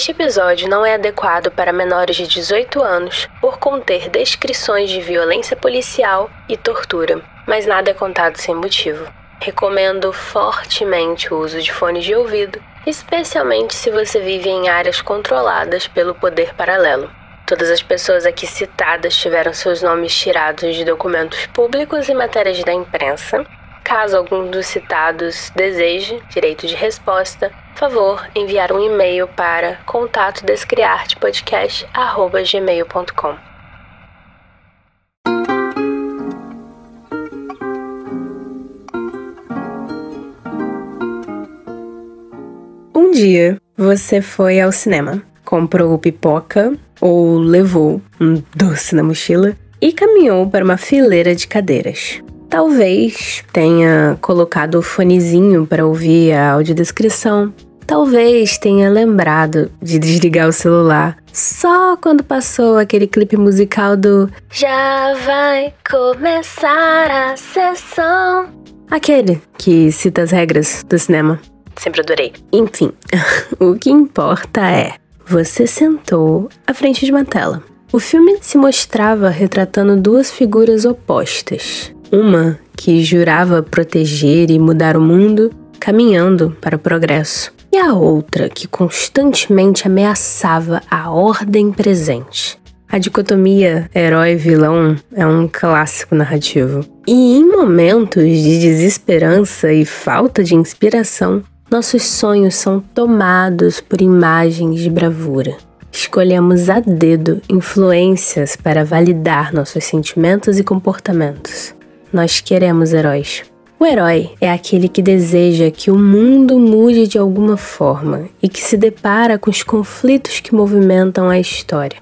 Este episódio não é adequado para menores de 18 anos por conter descrições de violência policial e tortura, mas nada é contado sem motivo. Recomendo fortemente o uso de fones de ouvido, especialmente se você vive em áreas controladas pelo poder paralelo. Todas as pessoas aqui citadas tiveram seus nomes tirados de documentos públicos e matérias da imprensa. Caso algum dos citados deseje direito de resposta, favor enviar um e-mail para contatodescriartepodcast@gmail.com. Um dia você foi ao cinema, comprou pipoca ou levou um doce na mochila e caminhou para uma fileira de cadeiras. Talvez tenha colocado o fonezinho para ouvir a audiodescrição. Talvez tenha lembrado de desligar o celular só quando passou aquele clipe musical do Já vai começar a sessão. Aquele que cita as regras do cinema. Sempre adorei. Enfim, o que importa é você sentou à frente de uma tela. O filme se mostrava retratando duas figuras opostas. Uma que jurava proteger e mudar o mundo, caminhando para o progresso, e a outra que constantemente ameaçava a ordem presente. A dicotomia herói-vilão é um clássico narrativo. E em momentos de desesperança e falta de inspiração, nossos sonhos são tomados por imagens de bravura. Escolhemos a dedo influências para validar nossos sentimentos e comportamentos. Nós queremos heróis. O herói é aquele que deseja que o mundo mude de alguma forma e que se depara com os conflitos que movimentam a história.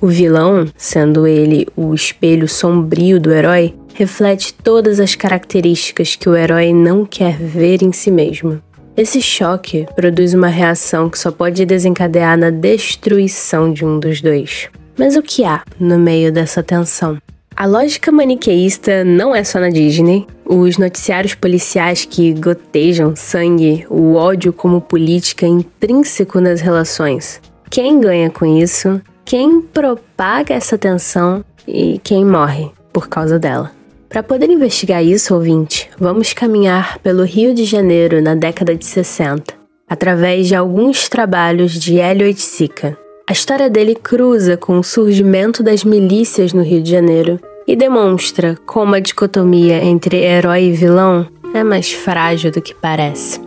O vilão, sendo ele o espelho sombrio do herói, reflete todas as características que o herói não quer ver em si mesmo. Esse choque produz uma reação que só pode desencadear na destruição de um dos dois. Mas o que há no meio dessa tensão? A lógica maniqueísta não é só na Disney. Os noticiários policiais que gotejam sangue, o ódio como política intrínseco nas relações. Quem ganha com isso? Quem propaga essa tensão e quem morre por causa dela? Para poder investigar isso, ouvinte, vamos caminhar pelo Rio de Janeiro na década de 60, através de alguns trabalhos de Hélio Oiticica. A história dele cruza com o surgimento das milícias no Rio de Janeiro e demonstra como a dicotomia entre herói e vilão é mais frágil do que parece.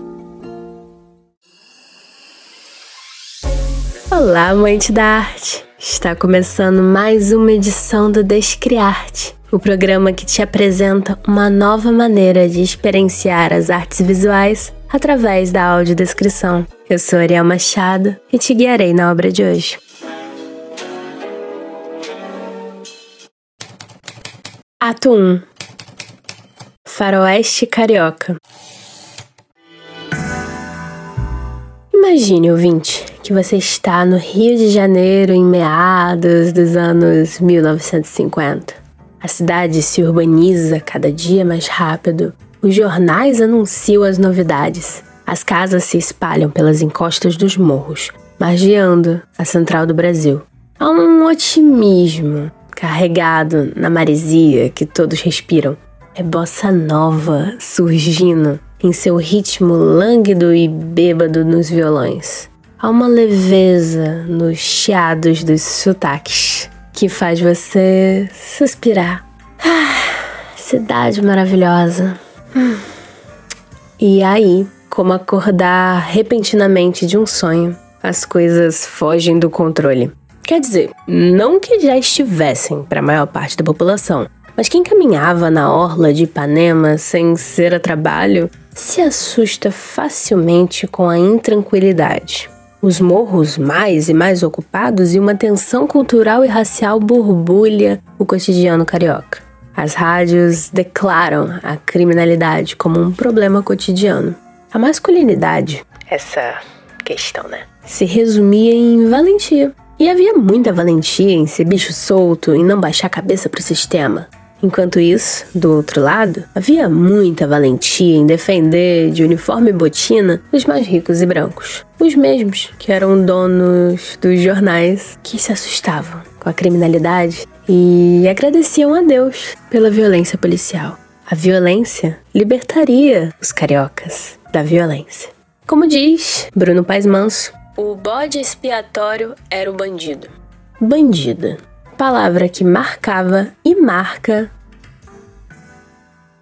Olá, amante da arte! Está começando mais uma edição do Descriarte o programa que te apresenta uma nova maneira de experienciar as artes visuais através da audiodescrição. Eu sou Ariel Machado e te guiarei na obra de hoje. Ato 1 Faroeste Carioca Imagine, ouvinte, que você está no Rio de Janeiro em meados dos anos 1950. A cidade se urbaniza cada dia mais rápido. Os jornais anunciam as novidades. As casas se espalham pelas encostas dos morros, margeando a central do Brasil. Há um otimismo carregado na maresia que todos respiram. É bossa nova surgindo em seu ritmo lânguido e bêbado nos violões. Há uma leveza nos chiados dos sotaques que faz você suspirar. Ah, cidade maravilhosa. Hum. E aí, como acordar repentinamente de um sonho, as coisas fogem do controle. Quer dizer, não que já estivessem para a maior parte da população, mas quem caminhava na orla de Ipanema sem ser a trabalho se assusta facilmente com a intranquilidade os morros mais e mais ocupados e uma tensão cultural e racial borbulha o cotidiano carioca. As rádios declaram a criminalidade como um problema cotidiano. A masculinidade, essa questão, né, se resumia em valentia. E havia muita valentia em ser bicho solto e não baixar a cabeça pro sistema. Enquanto isso, do outro lado, havia muita valentia em defender de uniforme e botina os mais ricos e brancos. Os mesmos que eram donos dos jornais que se assustavam com a criminalidade e agradeciam a Deus pela violência policial. A violência libertaria os cariocas da violência. Como diz Bruno Paes Manso, o bode expiatório era o bandido. Bandida palavra que marcava e marca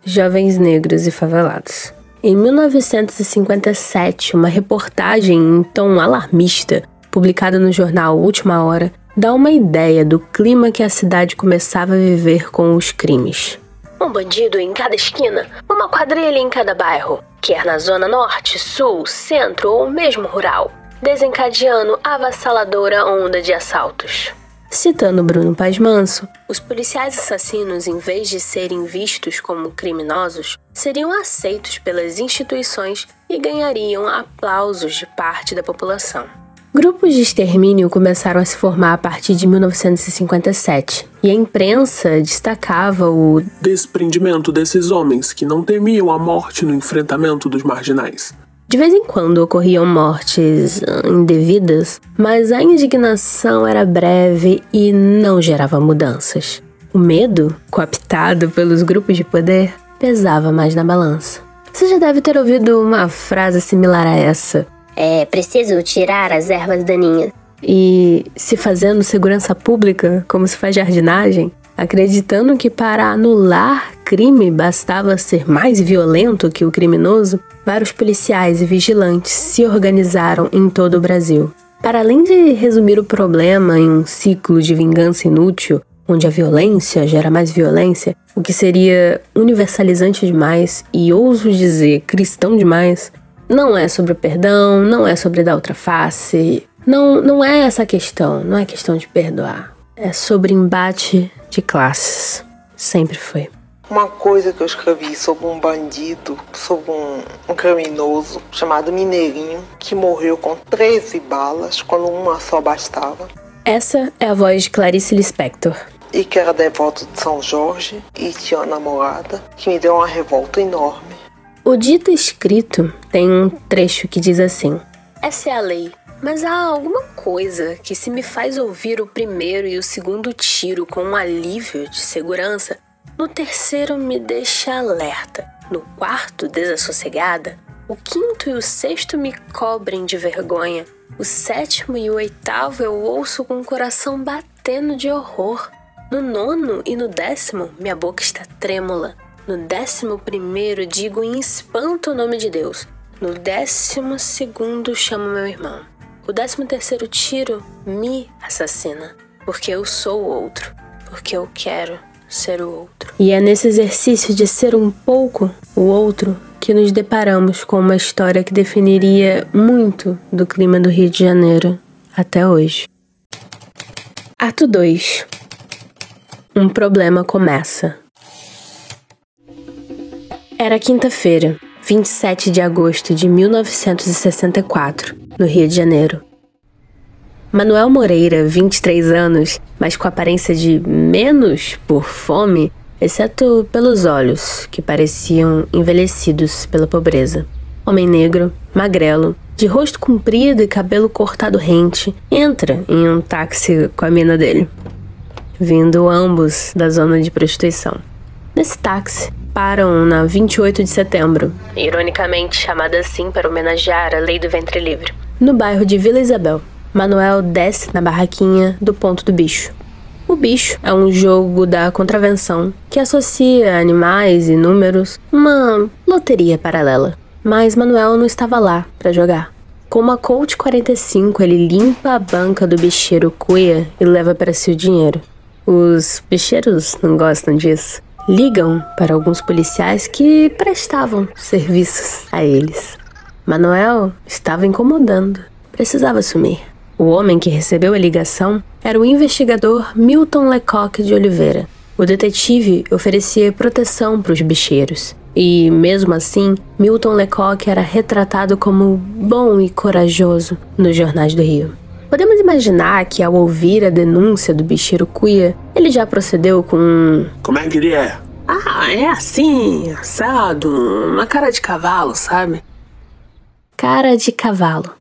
jovens negros e favelados. Em 1957, uma reportagem em tom alarmista, publicada no jornal Última Hora, dá uma ideia do clima que a cidade começava a viver com os crimes. Um bandido em cada esquina, uma quadrilha em cada bairro, quer na zona norte, sul, centro ou mesmo rural, desencadeando avassaladora onda de assaltos. Citando Bruno Paz Manso, os policiais assassinos, em vez de serem vistos como criminosos, seriam aceitos pelas instituições e ganhariam aplausos de parte da população. Grupos de extermínio começaram a se formar a partir de 1957, e a imprensa destacava o desprendimento desses homens que não temiam a morte no enfrentamento dos marginais. De vez em quando ocorriam mortes ah, indevidas, mas a indignação era breve e não gerava mudanças. O medo, cooptado pelos grupos de poder, pesava mais na balança. Você já deve ter ouvido uma frase similar a essa. É preciso tirar as ervas daninhas. E se fazendo segurança pública, como se faz jardinagem, acreditando que para anular crime bastava ser mais violento que o criminoso, vários policiais e vigilantes se organizaram em todo o Brasil. Para além de resumir o problema em um ciclo de vingança inútil, onde a violência gera mais violência, o que seria universalizante demais e ouso dizer cristão demais, não é sobre perdão, não é sobre dar outra face, não, não é essa questão, não é questão de perdoar. É sobre embate de classes. Sempre foi. Uma coisa que eu escrevi sobre um bandido, sobre um, um, criminoso chamado Mineirinho, que morreu com 13 balas quando uma só bastava. Essa é a voz de Clarice Lispector. E que era devoto de São Jorge e tinha uma namorada que me deu uma revolta enorme. O dito escrito tem um trecho que diz assim: Essa é a lei, mas há alguma coisa que, se me faz ouvir o primeiro e o segundo tiro com um alívio de segurança, no terceiro, me deixa alerta. No quarto, desassossegada. O quinto e o sexto me cobrem de vergonha. O sétimo e o oitavo eu ouço com o coração batendo de horror. No nono e no décimo, minha boca está trêmula. No décimo primeiro, digo em espanto o nome de Deus. No décimo segundo, chamo meu irmão. O décimo terceiro tiro me assassina, porque eu sou o outro, porque eu quero ser o outro. E é nesse exercício de ser um pouco o outro que nos deparamos com uma história que definiria muito do clima do Rio de Janeiro até hoje. Ato 2 Um problema começa. Era quinta-feira, 27 de agosto de 1964, no Rio de Janeiro. Manuel Moreira, 23 anos, mas com aparência de menos por fome, exceto pelos olhos, que pareciam envelhecidos pela pobreza. Homem negro, magrelo, de rosto comprido e cabelo cortado rente, entra em um táxi com a mina dele, vindo ambos da zona de prostituição. Táxi, param na 28 de setembro, ironicamente chamada assim para homenagear a lei do ventre livre, no bairro de Vila Isabel. Manuel desce na barraquinha do ponto do bicho. O bicho é um jogo da contravenção que associa animais e números, uma loteria paralela. Mas Manuel não estava lá para jogar. Com uma Colt 45, ele limpa a banca do bicheiro Cuia e leva para si o dinheiro. Os bicheiros não gostam disso. Ligam para alguns policiais que prestavam serviços a eles. Manuel estava incomodando, precisava sumir. O homem que recebeu a ligação era o investigador Milton Lecoq de Oliveira. O detetive oferecia proteção para os bicheiros. E, mesmo assim, Milton Lecoq era retratado como bom e corajoso nos jornais do Rio. Podemos imaginar que, ao ouvir a denúncia do bicheiro Cuia, ele já procedeu com. Como é que ele é? Ah, é assim, assado, uma cara de cavalo, sabe? Cara de cavalo.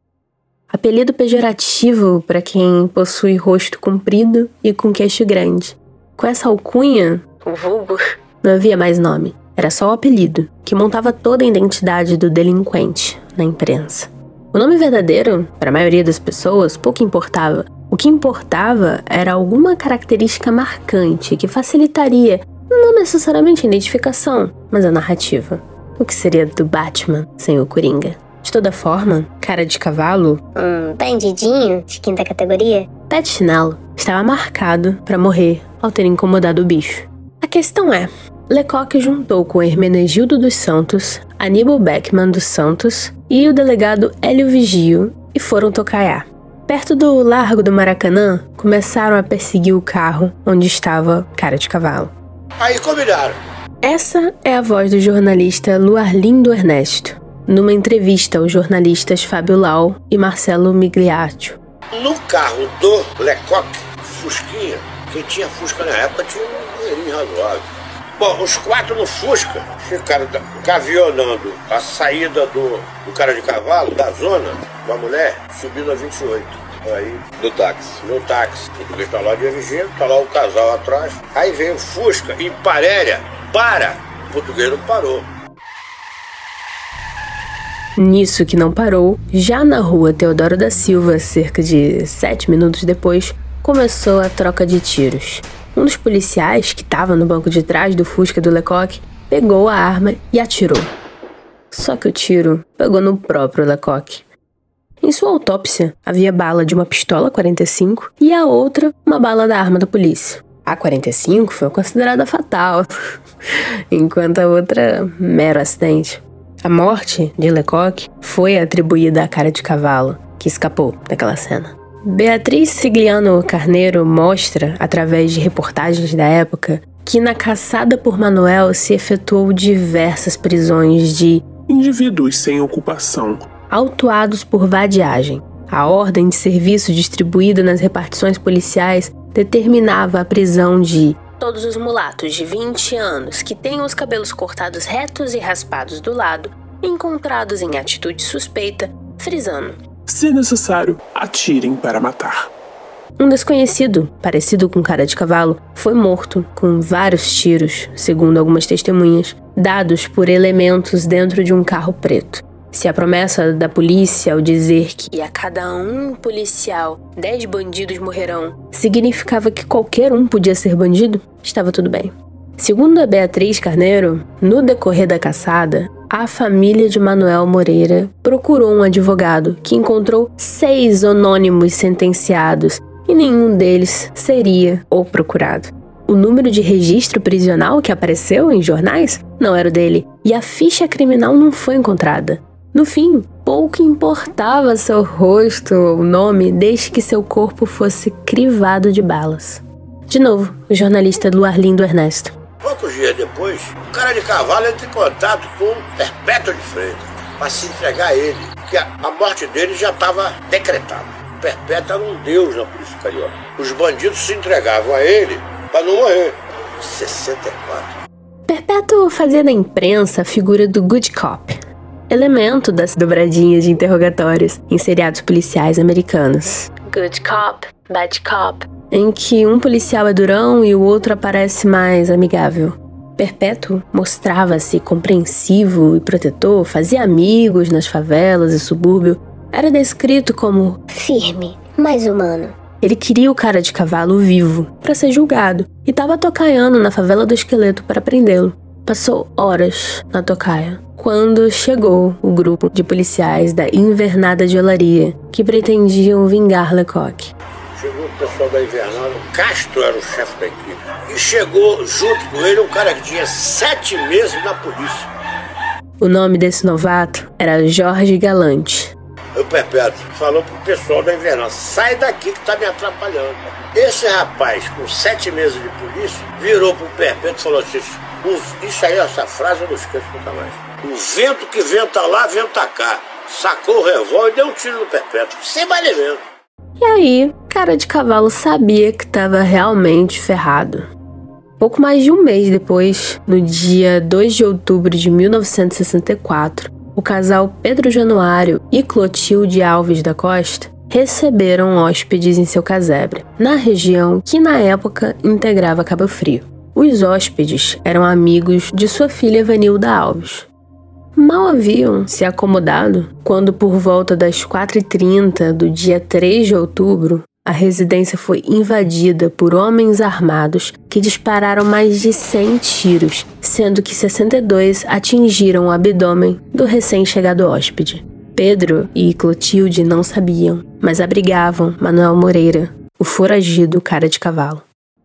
Apelido pejorativo para quem possui rosto comprido e com queixo grande. Com essa alcunha, o vulgo, não havia mais nome. Era só o apelido, que montava toda a identidade do delinquente na imprensa. O nome verdadeiro, para a maioria das pessoas, pouco importava. O que importava era alguma característica marcante que facilitaria não necessariamente a identificação, mas a narrativa. O que seria do Batman sem o Coringa? De toda forma, cara de cavalo, Um bandidinho de quinta categoria? pé de chinelo, estava marcado para morrer ao ter incomodado o bicho. A questão é, Lecoq juntou com Hermenegildo dos Santos, Aníbal Beckman dos Santos e o delegado Hélio Vigio e foram tocaiar. Perto do Largo do Maracanã, começaram a perseguir o carro onde estava cara de cavalo. Aí combinaram. Essa é a voz do jornalista Luarlindo Ernesto, numa entrevista aos jornalistas Fábio Lau e Marcelo Migliaccio. No carro do Lecoq, Fusquinha, quem tinha Fusca na época tinha um dinheirinho razoável. Bom, os quatro no Fusca ficaram gavionando a saída do, do cara de cavalo, da zona, da mulher, subindo a 28. Aí, Do táxi. no táxi. O português tá lá dirigindo, tá lá o casal atrás. Aí vem o Fusca, em Paréria, para. O português não parou. Nisso que não parou, já na rua Teodoro da Silva, cerca de sete minutos depois, começou a troca de tiros. Um dos policiais, que estava no banco de trás do Fusca do Lecoq, pegou a arma e atirou. Só que o tiro pegou no próprio Lecoq. Em sua autópsia, havia bala de uma pistola 45 e a outra, uma bala da arma da polícia. A 45 foi considerada fatal, enquanto a outra, mero acidente. A morte de Lecoq foi atribuída à cara de cavalo, que escapou daquela cena. Beatriz Sigliano Carneiro mostra, através de reportagens da época, que na caçada por Manuel se efetuou diversas prisões de Indivíduos sem ocupação. autuados por vadiagem. A ordem de serviço distribuída nas repartições policiais determinava a prisão de todos os mulatos de 20 anos que tenham os cabelos cortados retos e raspados do lado, encontrados em atitude suspeita, frisando. Se necessário, atirem para matar. Um desconhecido, parecido com cara de cavalo, foi morto com vários tiros, segundo algumas testemunhas, dados por elementos dentro de um carro preto. Se a promessa da polícia ao dizer que a cada um policial dez bandidos morrerão significava que qualquer um podia ser bandido, estava tudo bem. Segundo a Beatriz Carneiro, no decorrer da caçada, a família de Manuel Moreira procurou um advogado que encontrou seis anônimos sentenciados e nenhum deles seria o procurado. O número de registro prisional que apareceu em jornais não era o dele, e a ficha criminal não foi encontrada. No fim, pouco importava seu rosto ou nome desde que seu corpo fosse crivado de balas. De novo, o jornalista Luarlindo Ernesto. Poucos dias depois, o cara de cavalo entra em contato com o Perpétuo de Freitas para se entregar a ele, que a, a morte dele já estava decretada. O Perpétuo era um deus na polícia carioca. Os bandidos se entregavam a ele para não morrer. 64. Perpétuo fazia da imprensa a figura do good cop, elemento das dobradinhas de interrogatórios em seriados policiais americanos. Good cop, bad cop, em que um policial é durão e o outro aparece mais amigável. Perpétuo mostrava-se compreensivo e protetor, fazia amigos nas favelas e subúrbio. Era descrito como Firme, mais humano. ele queria o cara de cavalo vivo para ser julgado e estava tocaiando na favela do esqueleto para prendê-lo. Passou horas na tocaia quando chegou o grupo de policiais da Invernada de Olaria que pretendiam vingar Lecoq. Chegou o pessoal da Invernada, o Castro era o chefe da equipe. E chegou junto com ele um cara que tinha sete meses na polícia. O nome desse novato era Jorge Galante. O Perpétuo falou pro pessoal da Invernada, sai daqui que tá me atrapalhando. Esse rapaz, com sete meses de polícia, virou pro Perpétuo e falou assim, "O- isso aí, essa frase eu não esqueço nunca mais. O vento que venta lá, venta cá. Sacou o revólver e deu um tiro no Perpétuo, sem mais nem menos. E aí, cara de cavalo sabia que estava realmente ferrado. Pouco mais de um mês depois, no dia 2 de outubro de 1964, o casal Pedro Januário e Clotilde Alves da Costa receberam hóspedes em seu casebre, na região que na época integrava Cabo Frio. Os hóspedes eram amigos de sua filha Vanilda Alves. Mal haviam se acomodado quando, por volta das 4h30 do dia 3 de outubro, a residência foi invadida por homens armados que dispararam mais de 100 tiros, sendo que 62 atingiram o abdômen do recém-chegado hóspede. Pedro e Clotilde não sabiam, mas abrigavam Manuel Moreira, o foragido cara de cavalo.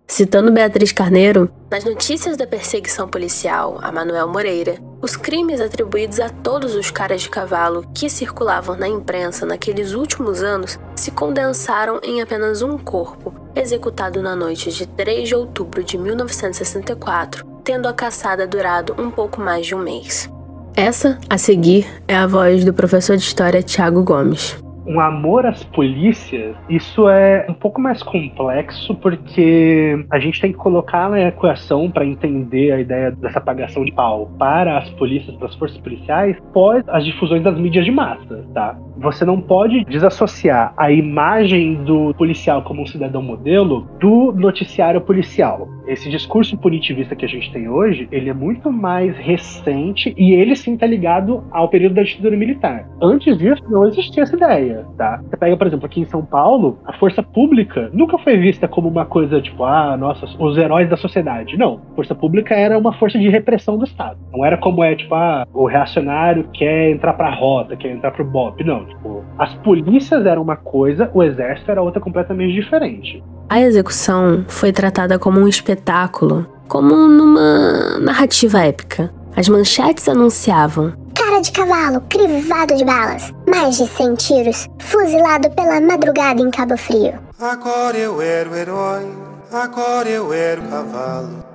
Citando Beatriz Carneiro, nas notícias da perseguição policial a Manuel Moreira, os crimes atribuídos a todos os caras de cavalo que circulavam na imprensa naqueles últimos anos se condensaram em apenas um corpo, executado na noite de 3 de outubro de 1964, tendo a caçada durado um pouco mais de um mês. Essa, a seguir, é a voz do professor de história Tiago Gomes um amor às polícias, isso é um pouco mais complexo porque a gente tem que colocar na equação para entender a ideia dessa pagação de pau para as polícias, para as forças policiais, pós as difusões das mídias de massa, tá? Você não pode desassociar a imagem do policial como um cidadão modelo do noticiário policial. Esse discurso punitivista que a gente tem hoje, ele é muito mais recente e ele sim está ligado ao período da ditadura militar. Antes disso, não existia essa ideia, tá? Você pega, por exemplo, aqui em São Paulo, a força pública nunca foi vista como uma coisa tipo, ah, nossa, os heróis da sociedade. Não. A força pública era uma força de repressão do Estado. Não era como é, tipo, ah, o reacionário quer entrar pra rota, quer entrar pro BOP. Não. Tipo, as polícias eram uma coisa, o exército era outra completamente diferente. A execução foi tratada como um espetáculo, como numa narrativa épica. As manchetes anunciavam: De cavalo, crivado de balas, mais de 100 tiros, fuzilado pela madrugada em Cabo Frio. Agora eu era o herói, agora eu era o cavalo.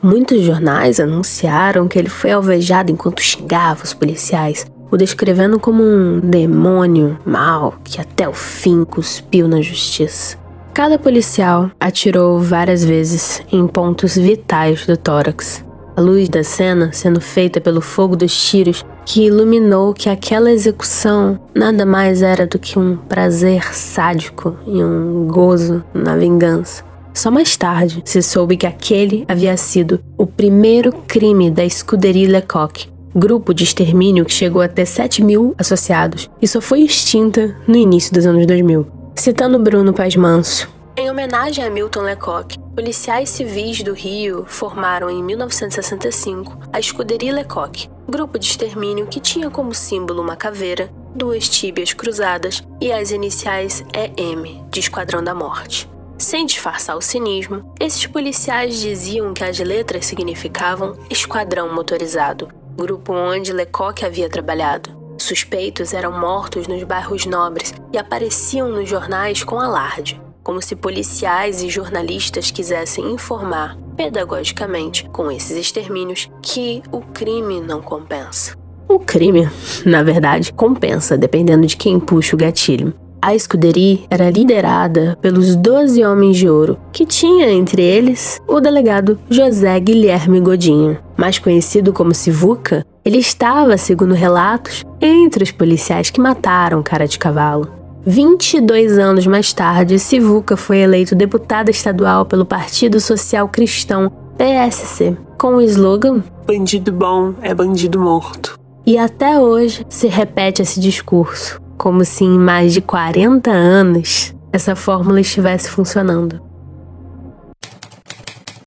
Muitos jornais anunciaram que ele foi alvejado enquanto xingava os policiais, o descrevendo como um demônio mau que até o fim cuspiu na justiça. Cada policial atirou várias vezes em pontos vitais do tórax. A luz da cena sendo feita pelo fogo dos tiros que iluminou que aquela execução nada mais era do que um prazer sádico e um gozo na vingança. Só mais tarde se soube que aquele havia sido o primeiro crime da Escuderie Lecoq, grupo de extermínio que chegou a ter 7 mil associados e só foi extinta no início dos anos 2000. Citando Bruno Paz Manso, em homenagem a Milton Lecoq, policiais civis do Rio formaram em 1965 a Escuderia Lecoq, grupo de extermínio que tinha como símbolo uma caveira, duas tíbias cruzadas e as iniciais EM, de Esquadrão da Morte. Sem disfarçar o cinismo, esses policiais diziam que as letras significavam Esquadrão Motorizado, grupo onde Lecoq havia trabalhado. Suspeitos eram mortos nos bairros nobres e apareciam nos jornais com alarde, como se policiais e jornalistas quisessem informar, pedagogicamente, com esses extermínios, que o crime não compensa. O crime, na verdade, compensa, dependendo de quem puxa o gatilho. A escuderia era liderada pelos Doze Homens de Ouro, que tinha entre eles o delegado José Guilherme Godinho. Mais conhecido como Sivuca, ele estava, segundo relatos, entre os policiais que mataram cara de cavalo. 22 anos mais tarde, Sivuca foi eleito deputado estadual pelo Partido Social Cristão, PSC, com o slogan Bandido bom é bandido morto. E até hoje se repete esse discurso como se em mais de 40 anos essa fórmula estivesse funcionando.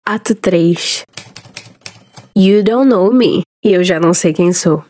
Ato 3 You don't know me e eu já não sei quem sou.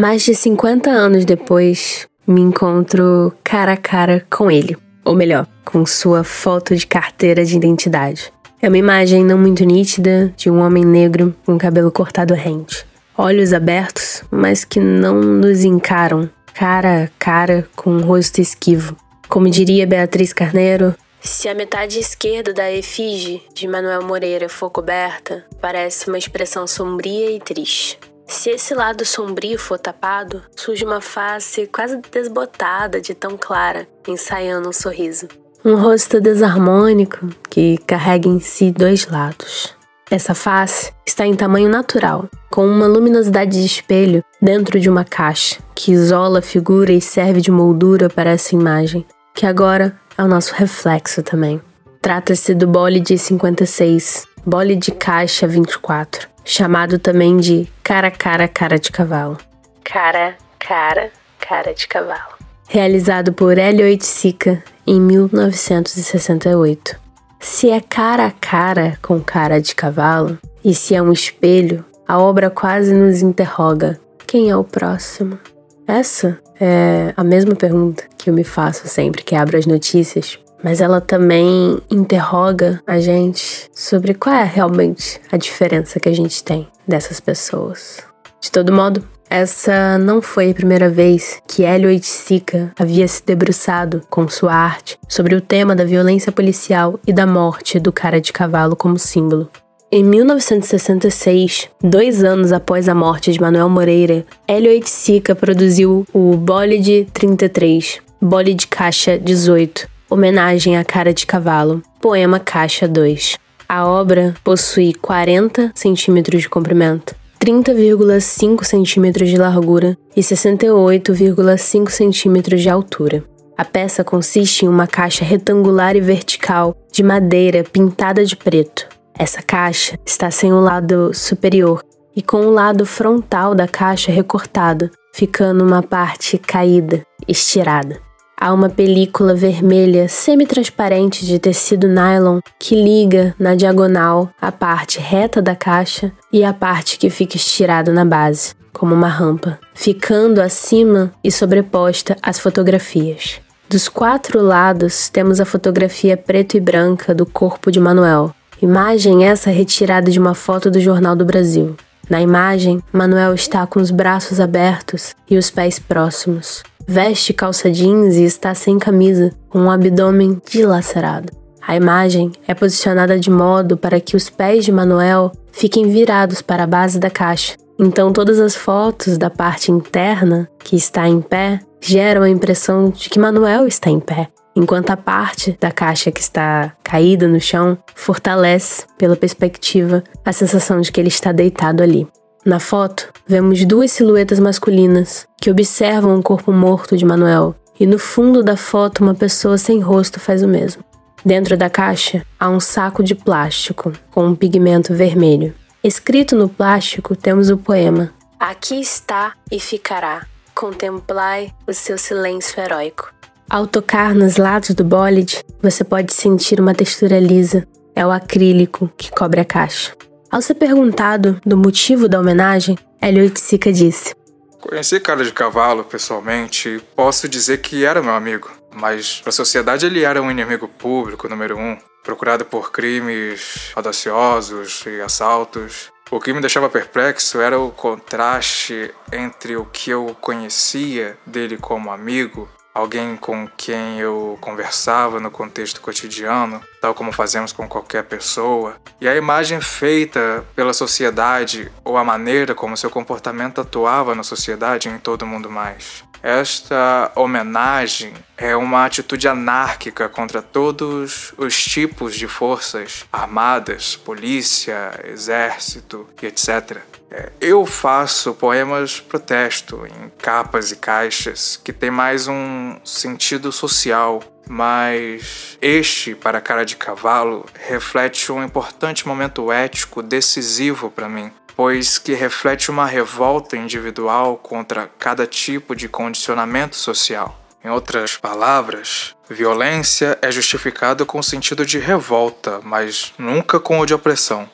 Mais de 50 anos depois, me encontro cara a cara com ele, ou melhor, com sua foto de carteira de identidade. É uma imagem não muito nítida de um homem negro com cabelo cortado rente olhos abertos, mas que não nos encaram cara a cara com um rosto esquivo. Como diria Beatriz Carneiro, se a metade esquerda da efígie de Manuel Moreira for coberta, parece uma expressão sombria e triste. Se esse lado sombrio for tapado, surge uma face quase desbotada de tão clara, ensaiando um sorriso. Um rosto desarmônico que carrega em si dois lados. Essa face está em tamanho natural, com uma luminosidade de espelho dentro de uma caixa que isola a figura e serve de moldura para essa imagem, que agora é o nosso reflexo também. Trata-se do Bolide 56, Bolide Caixa 24, chamado também de cara cara cara de cavalo. Cara cara cara de cavalo. Realizado por Hélio Oiticica em 1968. Se é cara a cara com cara de cavalo, e se é um espelho, a obra quase nos interroga: quem é o próximo? Essa é a mesma pergunta que eu me faço sempre que abro as notícias, mas ela também interroga a gente sobre qual é realmente a diferença que a gente tem dessas pessoas. De todo modo, essa não foi a primeira vez que Hélio Oiticica havia se debruçado com sua arte sobre o tema da violência policial e da morte do cara de cavalo como símbolo. Em 1966, dois anos após a morte de Manuel Moreira, Hélio Oiticica produziu o Bolide 33, Bolide Caixa 18, homenagem à cara de cavalo, poema Caixa 2. A obra possui 40 centímetros de comprimento, 30,5 centímetros de largura e 68,5 centímetros de altura. A peça consiste em uma caixa retangular e vertical de madeira pintada de preto. Essa caixa está sem o lado superior e com o lado frontal da caixa recortado, ficando uma parte caída, estirada. Há uma película vermelha semi-transparente de tecido nylon que liga na diagonal a parte reta da caixa e a parte que fica estirada na base, como uma rampa, ficando acima e sobreposta às fotografias. Dos quatro lados temos a fotografia preto e branca do corpo de Manuel, Imagem essa retirada de uma foto do Jornal do Brasil. Na imagem, Manuel está com os braços abertos e os pés próximos. Veste calça jeans e está sem camisa, com um abdômen dilacerado. A imagem é posicionada de modo para que os pés de Manuel fiquem virados para a base da caixa. Então todas as fotos da parte interna, que está em pé, geram a impressão de que Manuel está em pé enquanto a parte da caixa que está caída no chão fortalece, pela perspectiva, a sensação de que ele está deitado ali. Na foto, vemos duas silhuetas masculinas que observam o corpo morto de Manuel, e no fundo da foto, uma pessoa sem rosto faz o mesmo. Dentro da caixa, há um saco de plástico com um pigmento vermelho. Escrito no plástico, temos o poema: Aqui está e ficará. Contemplai o seu silêncio heróico. Ao tocar nos lados do bólide, você pode sentir uma textura lisa. É o acrílico que cobre a caixa. Ao ser perguntado do motivo da homenagem, Hélio Oiticica disse: Conheci Cara de Cavalo pessoalmente posso dizer que era meu amigo, mas para a sociedade ele era um inimigo público número um, procurado por crimes audaciosos e assaltos. O que me deixava perplexo era o contraste entre o que eu conhecia dele como amigo alguém com quem eu conversava no contexto cotidiano, tal como fazemos com qualquer pessoa, e a imagem feita pela sociedade ou a maneira como seu comportamento atuava na sociedade e em todo mundo mais. Esta homenagem é uma atitude anárquica contra todos os tipos de forças armadas, polícia, exército e etc. Eu faço poemas protesto em capas e caixas que tem mais um sentido social, mas este, para Cara de Cavalo, reflete um importante momento ético decisivo para mim pois que reflete uma revolta individual contra cada tipo de condicionamento social. Em outras palavras, violência é justificada com o sentido de revolta, mas nunca com o de opressão.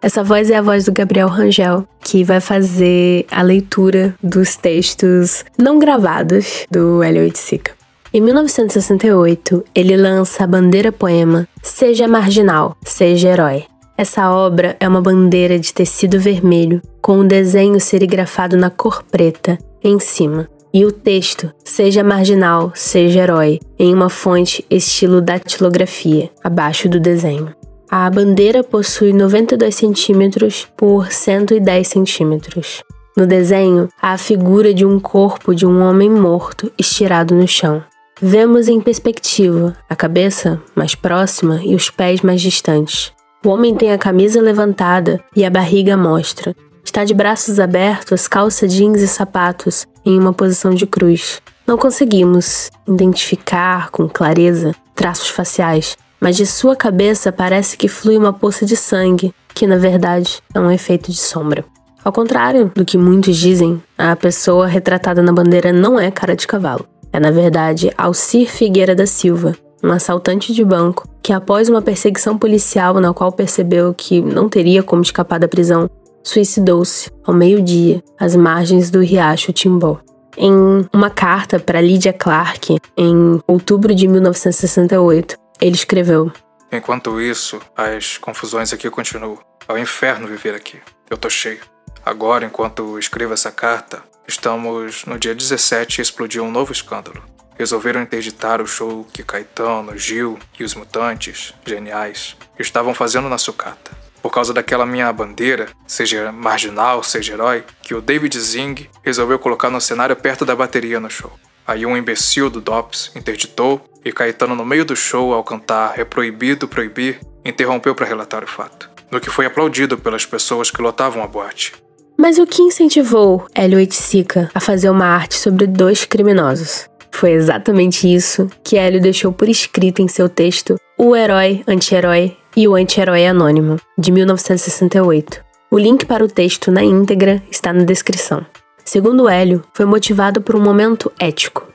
Essa voz é a voz do Gabriel Rangel, que vai fazer a leitura dos textos não gravados do Hélio Oiticica. Em 1968, ele lança a bandeira poema Seja Marginal, Seja Herói, essa obra é uma bandeira de tecido vermelho com um desenho serigrafado na cor preta em cima. E o texto, seja marginal, seja herói, em uma fonte estilo datilografia, abaixo do desenho. A bandeira possui 92 centímetros por 110 centímetros. No desenho, há a figura de um corpo de um homem morto estirado no chão. Vemos em perspectiva a cabeça mais próxima e os pés mais distantes. O homem tem a camisa levantada e a barriga mostra. Está de braços abertos, calça jeans e sapatos, em uma posição de cruz. Não conseguimos identificar com clareza traços faciais, mas de sua cabeça parece que flui uma poça de sangue, que na verdade é um efeito de sombra. Ao contrário do que muitos dizem, a pessoa retratada na bandeira não é cara de cavalo. É, na verdade, Alcir Figueira da Silva, um assaltante de banco que, após uma perseguição policial na qual percebeu que não teria como escapar da prisão, suicidou-se ao meio-dia às margens do riacho Timbó. Em uma carta para Lydia Clark, em outubro de 1968, ele escreveu: Enquanto isso, as confusões aqui continuam. É o inferno viver aqui. Eu tô cheio. Agora, enquanto escrevo essa carta, estamos no dia 17 e explodiu um novo escândalo. Resolveram interditar o show que Caetano, Gil e os Mutantes, geniais, estavam fazendo na sucata. Por causa daquela minha bandeira, seja marginal, seja herói, que o David Zing resolveu colocar no cenário perto da bateria no show. Aí um imbecil do DOPS interditou e Caetano, no meio do show, ao cantar É proibido proibir, interrompeu para relatar o fato. No que foi aplaudido pelas pessoas que lotavam a boate. Mas o que incentivou Hélio Oiticica a fazer uma arte sobre dois criminosos? Foi exatamente isso que Hélio deixou por escrito em seu texto O Herói, Anti-Herói e o Anti-Herói Anônimo, de 1968. O link para o texto na íntegra está na descrição. Segundo Hélio, foi motivado por um momento ético.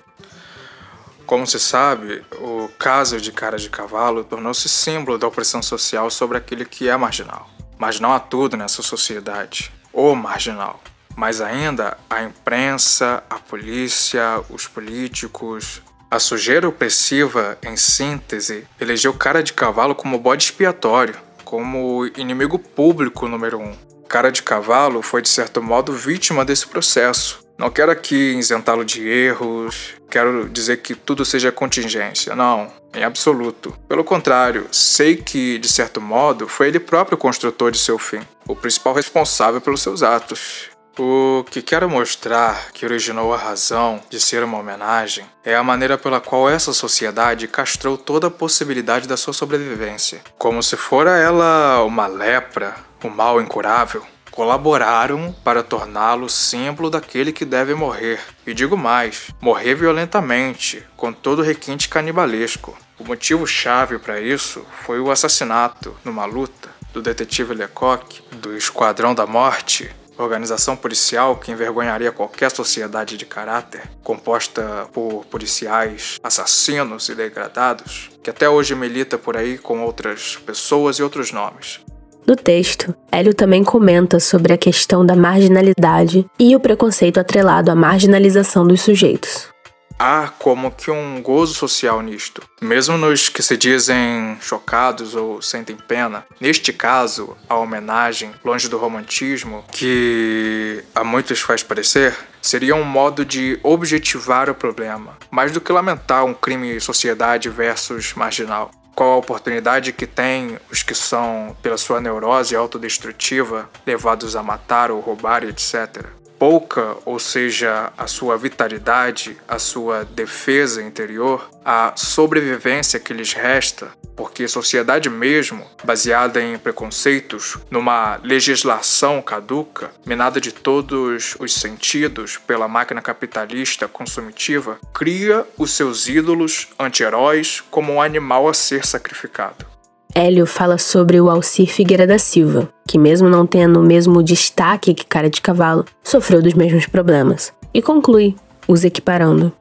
Como se sabe, o caso de cara de cavalo tornou-se símbolo da opressão social sobre aquele que é marginal. Marginal a tudo nessa sociedade o marginal. Mas ainda a imprensa, a polícia, os políticos, a sujeira opressiva, em síntese, elegeu cara de cavalo como bode expiatório, como inimigo público número um. Cara de cavalo foi, de certo modo, vítima desse processo. Não quero aqui isentá-lo de erros, quero dizer que tudo seja contingência. Não, em absoluto. Pelo contrário, sei que, de certo modo, foi ele próprio o construtor de seu fim, o principal responsável pelos seus atos. O que quero mostrar que originou a razão de ser uma homenagem é a maneira pela qual essa sociedade castrou toda a possibilidade da sua sobrevivência, como se fora ela uma lepra, um mal incurável colaboraram para torná-lo símbolo daquele que deve morrer. E digo mais, morrer violentamente, com todo requinte canibalesco. O motivo-chave para isso foi o assassinato, numa luta, do detetive Lecoq, do Esquadrão da Morte, organização policial que envergonharia qualquer sociedade de caráter, composta por policiais assassinos e degradados, que até hoje milita por aí com outras pessoas e outros nomes. No texto, Hélio também comenta sobre a questão da marginalidade e o preconceito atrelado à marginalização dos sujeitos. Há como que um gozo social nisto, mesmo nos que se dizem chocados ou sentem pena. Neste caso, a homenagem, longe do romantismo, que a muitos faz parecer, seria um modo de objetivar o problema, mais do que lamentar um crime sociedade versus marginal qual a oportunidade que tem os que são, pela sua neurose autodestrutiva, levados a matar ou roubar, etc. Pouca, ou seja, a sua vitalidade, a sua defesa interior, a sobrevivência que lhes resta, porque sociedade mesmo, baseada em preconceitos, numa legislação caduca, minada de todos os sentidos pela máquina capitalista consumitiva, cria os seus ídolos anti-heróis como um animal a ser sacrificado. Hélio fala sobre o Alcir Figueira da Silva, que mesmo não tendo o mesmo destaque que Cara de Cavalo, sofreu dos mesmos problemas, e conclui, os equiparando.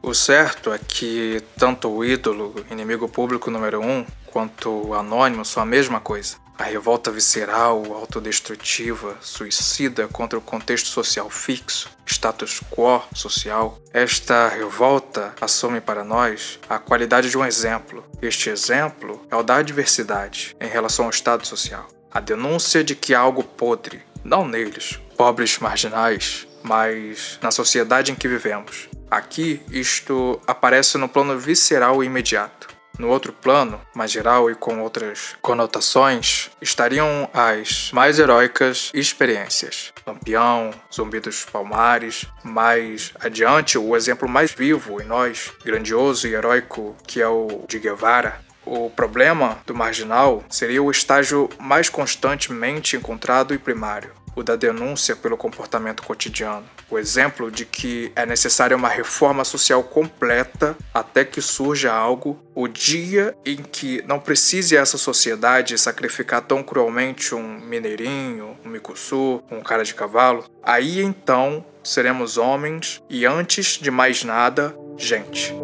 O certo é que tanto o ídolo, inimigo público número um, quanto o anônimo são a mesma coisa. A revolta visceral, autodestrutiva, suicida contra o contexto social fixo, status quo social, esta revolta assume para nós a qualidade de um exemplo. Este exemplo é o da adversidade em relação ao estado social. A denúncia de que há algo podre, não neles, pobres marginais, mas na sociedade em que vivemos. Aqui, isto aparece no plano visceral e imediato. No outro plano, mais geral e com outras conotações, estariam as mais heróicas experiências. Lampião, Zumbi dos Palmares, mais adiante, o exemplo mais vivo em nós, grandioso e heróico, que é o de Guevara, o problema do marginal seria o estágio mais constantemente encontrado e primário, o da denúncia pelo comportamento cotidiano. O exemplo de que é necessária uma reforma social completa até que surja algo, o dia em que não precise essa sociedade sacrificar tão cruelmente um mineirinho, um micuçu, um cara de cavalo, aí então seremos homens e antes de mais nada, gente.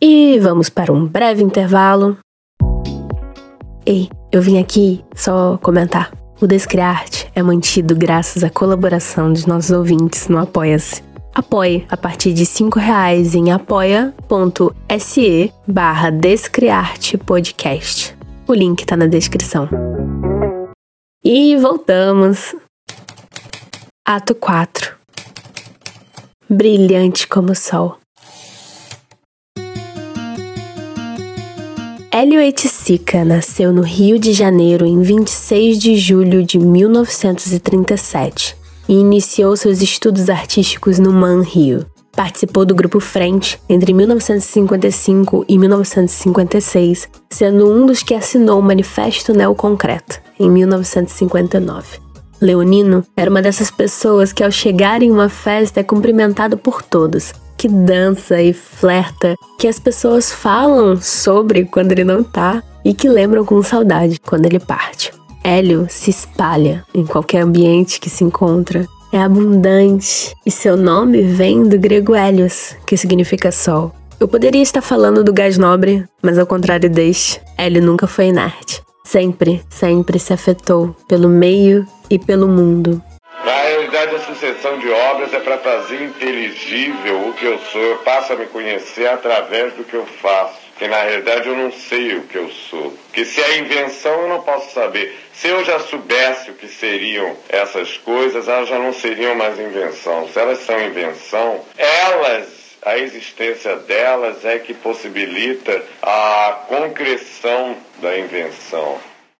E vamos para um breve intervalo. Ei, eu vim aqui só comentar. O Descriarte é mantido graças à colaboração de nossos ouvintes no Apoia-se. Apoie a partir de R$ reais em apoia.se barra Descriarte Podcast. O link tá na descrição. E voltamos. Ato 4 Brilhante como o sol. Hélio Eticica nasceu no Rio de Janeiro em 26 de julho de 1937 e iniciou seus estudos artísticos no MAN Rio. Participou do Grupo Frente entre 1955 e 1956, sendo um dos que assinou o Manifesto Neoconcreto, em 1959. Leonino era uma dessas pessoas que, ao chegar em uma festa, é cumprimentado por todos, que dança e flerta, que as pessoas falam sobre quando ele não tá e que lembram com saudade quando ele parte. Hélio se espalha em qualquer ambiente que se encontra. É abundante e seu nome vem do grego Hélios, que significa sol. Eu poderia estar falando do gás nobre, mas ao contrário deste, Hélio nunca foi inerte. Sempre, sempre se afetou pelo meio e pelo mundo verdade, a sucessão de obras é para fazer inteligível o que eu sou. Eu passo a me conhecer através do que eu faço. Que na realidade eu não sei o que eu sou. Que se é invenção eu não posso saber. Se eu já soubesse o que seriam essas coisas, elas já não seriam mais invenção. Se elas são invenção, elas a existência delas é que possibilita a concreção da invenção.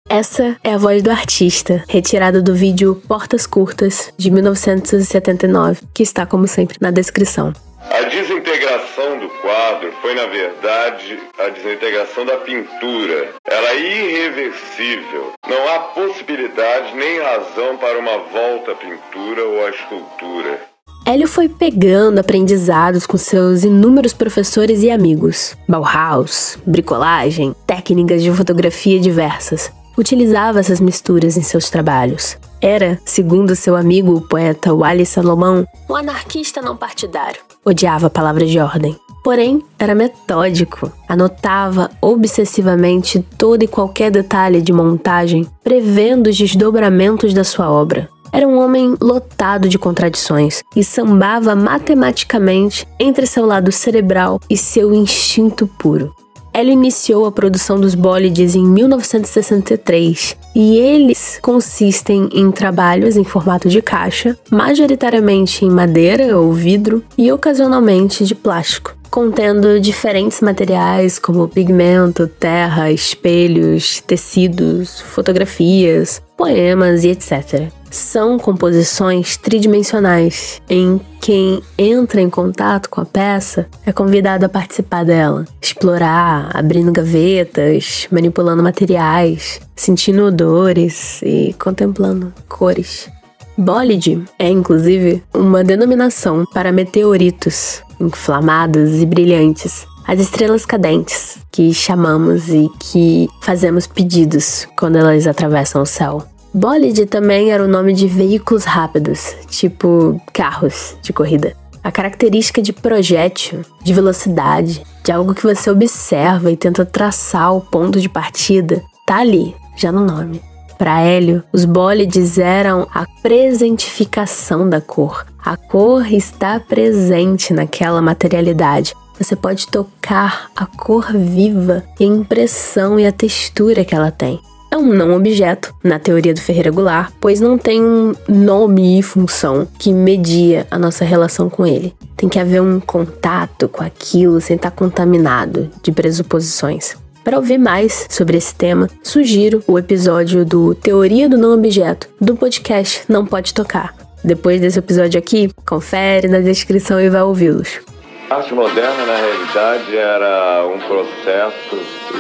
Essa é a voz do artista, retirada do vídeo Portas Curtas, de 1979, que está, como sempre, na descrição. A desintegração do quadro foi, na verdade, a desintegração da pintura. Ela é irreversível. Não há possibilidade nem razão para uma volta à pintura ou à escultura. Hélio foi pegando aprendizados com seus inúmeros professores e amigos. Bauhaus, bricolagem, técnicas de fotografia diversas utilizava essas misturas em seus trabalhos. Era, segundo seu amigo o poeta Wally Salomão, um anarquista não partidário. Odiava a palavra de ordem. Porém, era metódico. Anotava obsessivamente todo e qualquer detalhe de montagem, prevendo os desdobramentos da sua obra. Era um homem lotado de contradições e sambava matematicamente entre seu lado cerebral e seu instinto puro. Ela iniciou a produção dos bólides em 1963 e eles consistem em trabalhos em formato de caixa, majoritariamente em madeira ou vidro e ocasionalmente de plástico contendo diferentes materiais como pigmento, terra, espelhos, tecidos, fotografias, poemas e etc. São composições tridimensionais em quem entra em contato com a peça é convidado a participar dela, explorar, abrindo gavetas, manipulando materiais, sentindo odores e contemplando cores. Bólide é, inclusive, uma denominação para meteoritos inflamados e brilhantes, as estrelas cadentes, que chamamos e que fazemos pedidos quando elas atravessam o céu. Bólide também era o nome de veículos rápidos, tipo carros de corrida. A característica de projétil, de velocidade, de algo que você observa e tenta traçar o ponto de partida, tá ali, já no nome. Para Hélio, os bólides eram a presentificação da cor. A cor está presente naquela materialidade. Você pode tocar a cor viva e a impressão e a textura que ela tem. É um não objeto na teoria do Ferreira Goulart, pois não tem um nome e função que media a nossa relação com ele. Tem que haver um contato com aquilo sem estar contaminado de presuposições. Para ouvir mais sobre esse tema, sugiro o episódio do Teoria do Não Objeto do podcast Não Pode Tocar. Depois desse episódio aqui, confere na descrição e vai ouvi-los. A arte moderna, na realidade, era um processo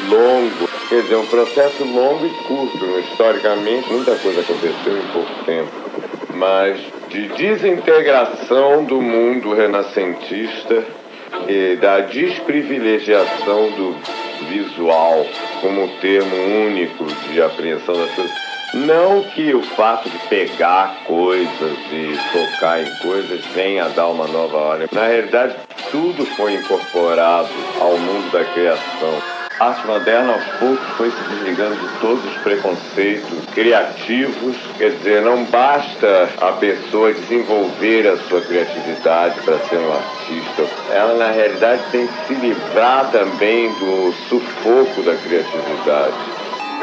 longo, quer dizer, um processo longo e curto. Historicamente, muita coisa aconteceu em pouco tempo, mas de desintegração do mundo renascentista e da desprivilegiação do visual como termo único de apreensão das coisas. Não que o fato de pegar coisas e tocar em coisas venha a dar uma nova ordem. Na realidade, tudo foi incorporado ao mundo da criação. A arte moderna, aos poucos, foi se desligando de todos os preconceitos criativos. Quer dizer, não basta a pessoa desenvolver a sua criatividade para ser um artista. Ela, na realidade, tem que se livrar também do sufoco da criatividade.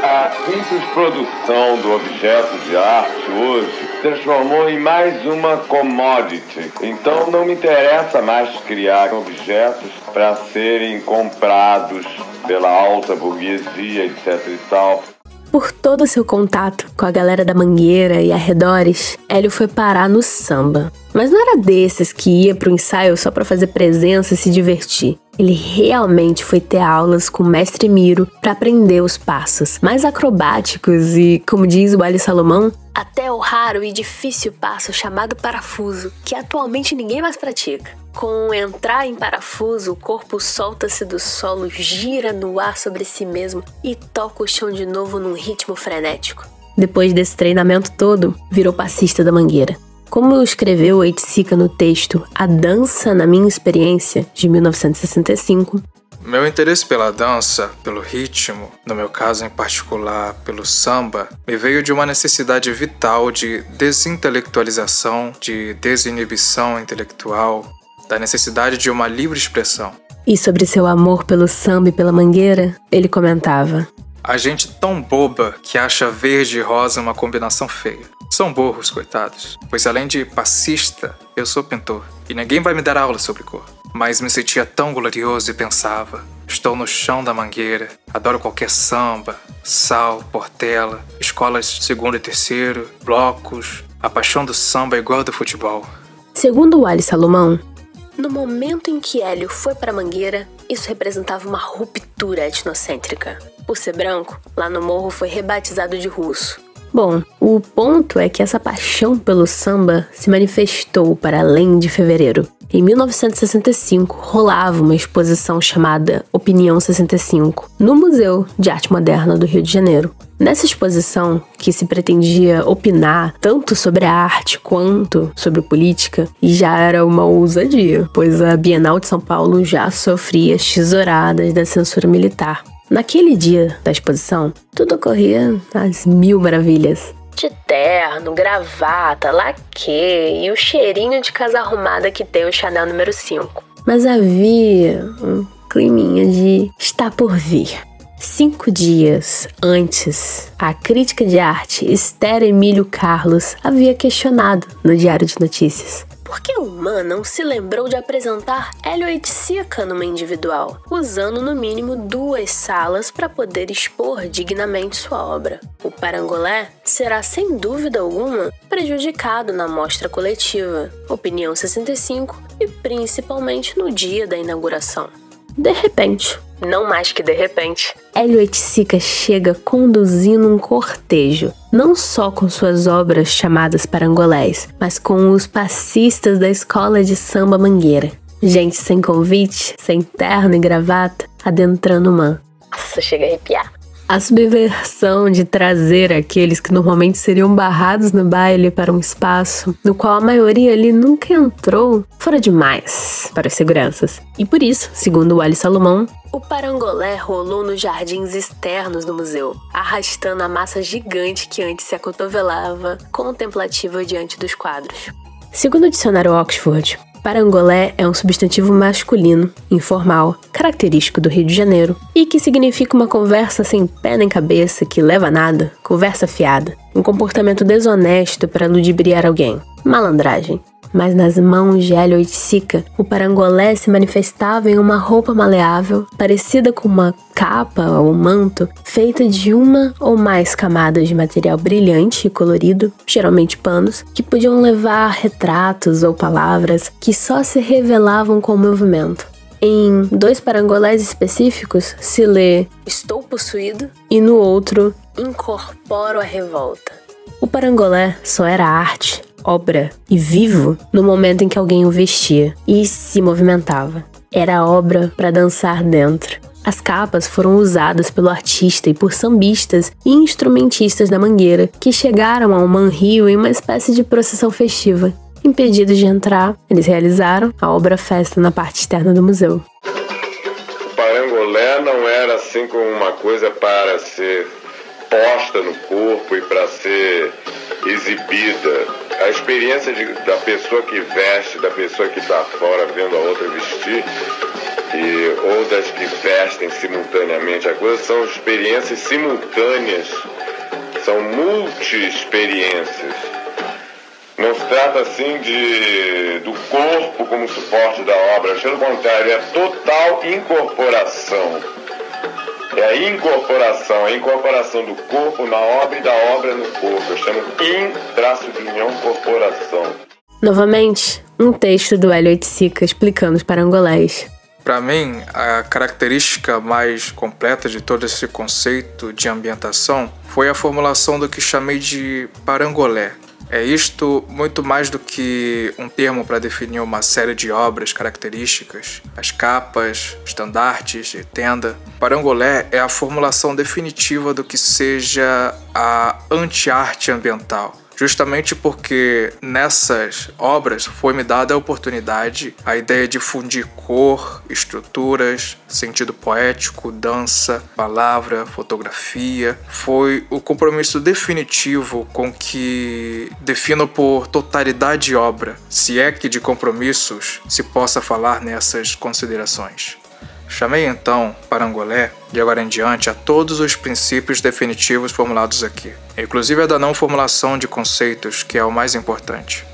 A simples produção do objeto de arte hoje transformou em mais uma commodity. Então não me interessa mais criar objetos para serem comprados pela alta burguesia, etc e tal. Por todo o seu contato com a galera da Mangueira e arredores, Hélio foi parar no samba. Mas não era desses que ia pro ensaio só para fazer presença e se divertir. Ele realmente foi ter aulas com o mestre Miro para aprender os passos mais acrobáticos e, como diz o Ali Salomão, até o raro e difícil passo chamado parafuso, que atualmente ninguém mais pratica. Com entrar em parafuso, o corpo solta-se do solo, gira no ar sobre si mesmo e toca o chão de novo num ritmo frenético. Depois desse treinamento todo, virou passista da mangueira. Como escreveu Eitsica no texto A Dança na Minha Experiência, de 1965, meu interesse pela dança, pelo ritmo, no meu caso em particular pelo samba, me veio de uma necessidade vital de desintelectualização, de desinibição intelectual, da necessidade de uma livre expressão. E sobre seu amor pelo samba e pela mangueira, ele comentava: A gente tão boba que acha verde e rosa uma combinação feia. São burros, coitados. Pois além de passista, eu sou pintor. E ninguém vai me dar aula sobre cor. Mas me sentia tão glorioso e pensava: estou no chão da mangueira, adoro qualquer samba, sal, portela, escolas segundo e terceiro, blocos. A paixão do samba é igual do futebol. Segundo o Ali Salomão, no momento em que Hélio foi para Mangueira, isso representava uma ruptura etnocêntrica. Por ser branco, lá no morro foi rebatizado de russo. Bom, o ponto é que essa paixão pelo samba se manifestou para além de fevereiro. Em 1965, rolava uma exposição chamada Opinião 65, no Museu de Arte Moderna do Rio de Janeiro. Nessa exposição, que se pretendia opinar tanto sobre a arte quanto sobre política, já era uma ousadia, pois a Bienal de São Paulo já sofria tesouradas da censura militar. Naquele dia da exposição, tudo ocorria às mil maravilhas. De terno, gravata, laque e o cheirinho de casa arrumada que tem o Chanel número 5. Mas havia um climinha de estar por vir. Cinco dias antes, a crítica de arte Esther Emílio Carlos havia questionado no Diário de Notícias por que o Man não se lembrou de apresentar Hélio Eitsica numa individual, usando no mínimo duas salas para poder expor dignamente sua obra? O Parangolé será, sem dúvida alguma, prejudicado na mostra coletiva, Opinião 65 e principalmente no dia da inauguração. De repente, não mais que de repente, Hélio Eitsica chega conduzindo um cortejo, não só com suas obras chamadas parangolés, mas com os passistas da escola de samba Mangueira. Gente sem convite, sem terno e gravata, adentrando o man. Nossa, chega a arrepiar. A subversão de trazer aqueles que normalmente seriam barrados no baile para um espaço no qual a maioria ali nunca entrou fora demais para os seguranças. E por isso, segundo o Ali Salomão, o parangolé rolou nos jardins externos do museu, arrastando a massa gigante que antes se acotovelava, contemplativa diante dos quadros. Segundo o dicionário Oxford, Parangolé é um substantivo masculino, informal, característico do Rio de Janeiro e que significa uma conversa sem pé nem cabeça que leva a nada, conversa fiada, um comportamento desonesto para ludibriar alguém, malandragem. Mas nas mãos de Hélio Oiticica, o parangolé se manifestava em uma roupa maleável, parecida com uma capa ou manto, feita de uma ou mais camadas de material brilhante e colorido, geralmente panos, que podiam levar retratos ou palavras que só se revelavam com o movimento. Em dois parangolés específicos se lê Estou possuído e no outro Incorporo a revolta. O parangolé só era arte, obra e vivo no momento em que alguém o vestia e se movimentava. Era obra para dançar dentro. As capas foram usadas pelo artista e por sambistas e instrumentistas da Mangueira, que chegaram ao Manrio em uma espécie de procissão festiva. Impedidos de entrar, eles realizaram a obra festa na parte externa do museu. O parangolé não era assim como uma coisa para ser posta no corpo e para ser exibida. A experiência de, da pessoa que veste, da pessoa que está fora vendo a outra vestir, e, ou das que vestem simultaneamente a coisa, são experiências simultâneas, são multi-experiências. Não se trata assim de, do corpo como suporte da obra, pelo contrário, é total incorporação é a incorporação, a incorporação do corpo na obra e da obra no corpo. Eu chamo in traço de união corporação. Novamente, um texto do Hélio Oiticica explicando os parangolés. Para mim, a característica mais completa de todo esse conceito de ambientação foi a formulação do que chamei de parangolé, é isto muito mais do que um termo para definir uma série de obras características, as capas, estandartes e tenda. Parangolé é a formulação definitiva do que seja a anti-arte ambiental justamente porque nessas obras foi-me dada a oportunidade, a ideia de fundir cor, estruturas, sentido poético, dança, palavra, fotografia. Foi o compromisso definitivo com que defino por totalidade de obra, se é que de compromissos se possa falar nessas considerações. Chamei então Parangolé, de agora em diante, a todos os princípios definitivos formulados aqui, inclusive a da não formulação de conceitos, que é o mais importante.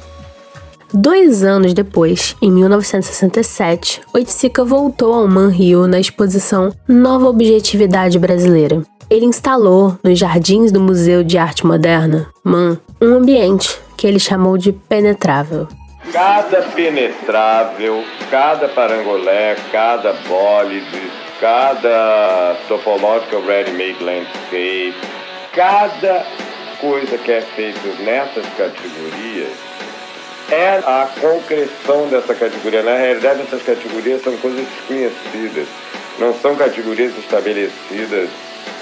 Dois anos depois, em 1967, Oiticica voltou ao Manrio na exposição Nova Objetividade Brasileira. Ele instalou, nos jardins do Museu de Arte Moderna, MAN, um ambiente que ele chamou de penetrável, Cada penetrável, cada parangolé, cada bólide, cada topological ready-made landscape, cada coisa que é feita nessas categorias é a concreção dessa categoria. Na realidade, essas categorias são coisas desconhecidas, não são categorias estabelecidas.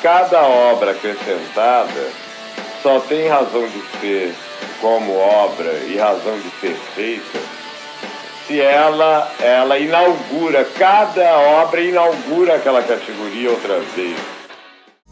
Cada obra acrescentada só tem razão de ser como obra e razão de ser feita, se ela, ela inaugura, cada obra inaugura aquela categoria outra vez.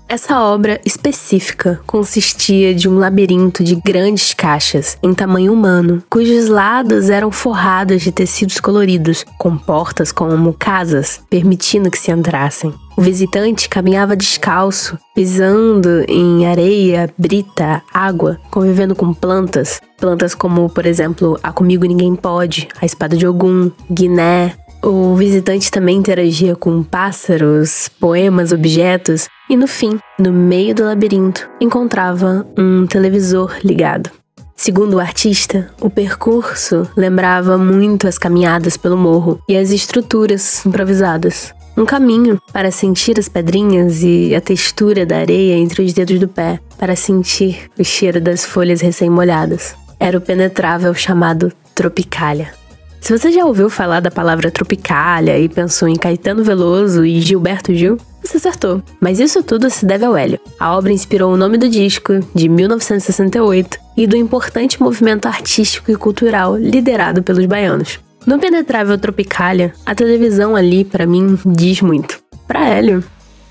Essa obra específica consistia de um labirinto de grandes caixas em tamanho humano, cujos lados eram forrados de tecidos coloridos, com portas como casas, permitindo que se entrassem. O visitante caminhava descalço, pisando em areia, brita, água, convivendo com plantas. Plantas como, por exemplo, a Comigo Ninguém Pode, a Espada de Ogum, Guiné, o visitante também interagia com pássaros, poemas, objetos e, no fim, no meio do labirinto, encontrava um televisor ligado. Segundo o artista, o percurso lembrava muito as caminhadas pelo morro e as estruturas improvisadas. Um caminho para sentir as pedrinhas e a textura da areia entre os dedos do pé, para sentir o cheiro das folhas recém-molhadas. Era o penetrável chamado Tropicália. Se você já ouviu falar da palavra tropicália e pensou em Caetano Veloso e Gilberto Gil, você acertou. Mas isso tudo se deve ao Hélio. A obra inspirou o nome do disco, de 1968, e do importante movimento artístico e cultural liderado pelos baianos. No Penetrável Tropicália, a televisão ali, para mim, diz muito. Para Hélio,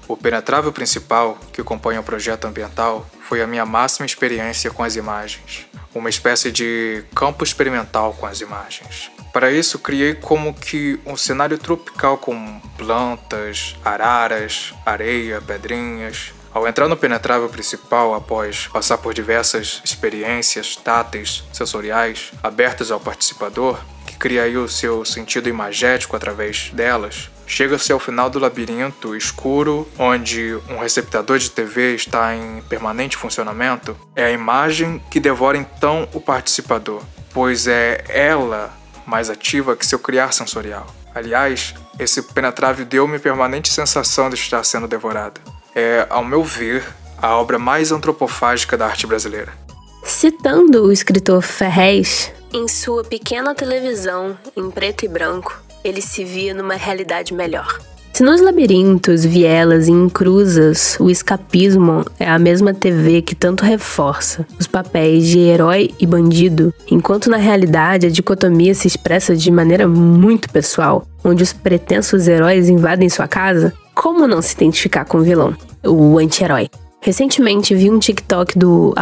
o penetrável principal que compõe o projeto ambiental foi a minha máxima experiência com as imagens, uma espécie de campo experimental com as imagens. Para isso, criei como que um cenário tropical com plantas, araras, areia, pedrinhas. Ao entrar no penetrável principal, após passar por diversas experiências táteis, sensoriais, abertas ao participador, que cria aí o seu sentido imagético através delas, chega-se ao final do labirinto escuro, onde um receptador de TV está em permanente funcionamento. É a imagem que devora então o participador, pois é ela mais ativa que seu criar sensorial. Aliás, esse penetrável deu-me permanente sensação de estar sendo devorada. É, ao meu ver, a obra mais antropofágica da arte brasileira. Citando o escritor Ferrez, em sua pequena televisão em preto e branco, ele se via numa realidade melhor. Se nos labirintos, vielas e encruzas o escapismo é a mesma TV que tanto reforça os papéis de herói e bandido, enquanto na realidade a dicotomia se expressa de maneira muito pessoal, onde os pretensos heróis invadem sua casa, como não se identificar com o vilão, o anti-herói? Recentemente vi um TikTok do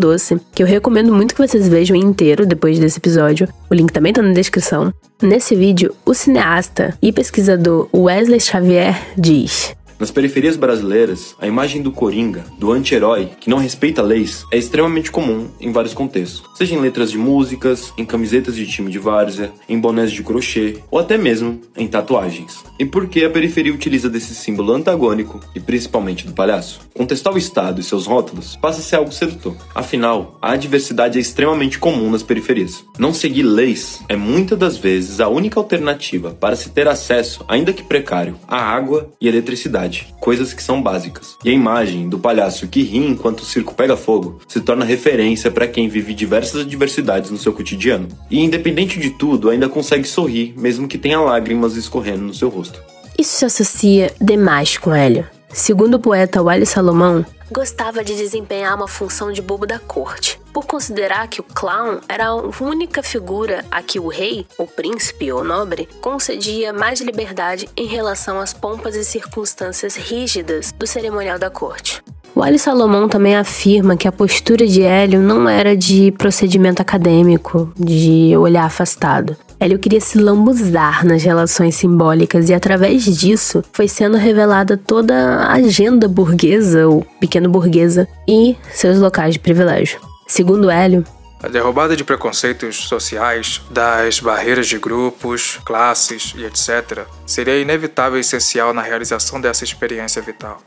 Doce, que eu recomendo muito que vocês vejam inteiro depois desse episódio. O link também tá na descrição. Nesse vídeo, o cineasta e pesquisador Wesley Xavier diz: nas periferias brasileiras, a imagem do coringa, do anti-herói, que não respeita leis, é extremamente comum em vários contextos, seja em letras de músicas, em camisetas de time de várzea, em bonés de crochê ou até mesmo em tatuagens. E por que a periferia utiliza desse símbolo antagônico e principalmente do palhaço? Contestar o Estado e seus rótulos passa a ser algo sedutor. Afinal, a adversidade é extremamente comum nas periferias. Não seguir leis é muitas das vezes a única alternativa para se ter acesso, ainda que precário, à água e eletricidade coisas que são básicas. E a imagem do palhaço que ri enquanto o circo pega fogo se torna referência para quem vive diversas adversidades no seu cotidiano. E independente de tudo, ainda consegue sorrir, mesmo que tenha lágrimas escorrendo no seu rosto. Isso se associa demais com Hélio. Segundo o poeta Wally Salomão, gostava de desempenhar uma função de bobo da corte, por considerar que o clown era a única figura a que o rei, o príncipe ou nobre, concedia mais liberdade em relação às pompas e circunstâncias rígidas do cerimonial da corte. Wally Salomão também afirma que a postura de Hélio não era de procedimento acadêmico, de olhar afastado, Hélio queria se lambuzar nas relações simbólicas e através disso foi sendo revelada toda a agenda burguesa ou pequeno burguesa e seus locais de privilégio. Segundo Hélio, a derrubada de preconceitos sociais, das barreiras de grupos, classes e etc., seria inevitável e essencial na realização dessa experiência vital.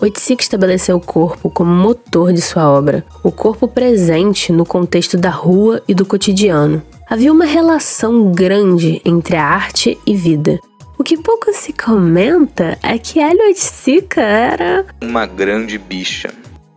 Oiticic estabeleceu o corpo como motor de sua obra, o corpo presente no contexto da rua e do cotidiano, havia uma relação grande entre a arte e vida. O que pouco se comenta é que Hélio Oiticica era. Uma grande bicha.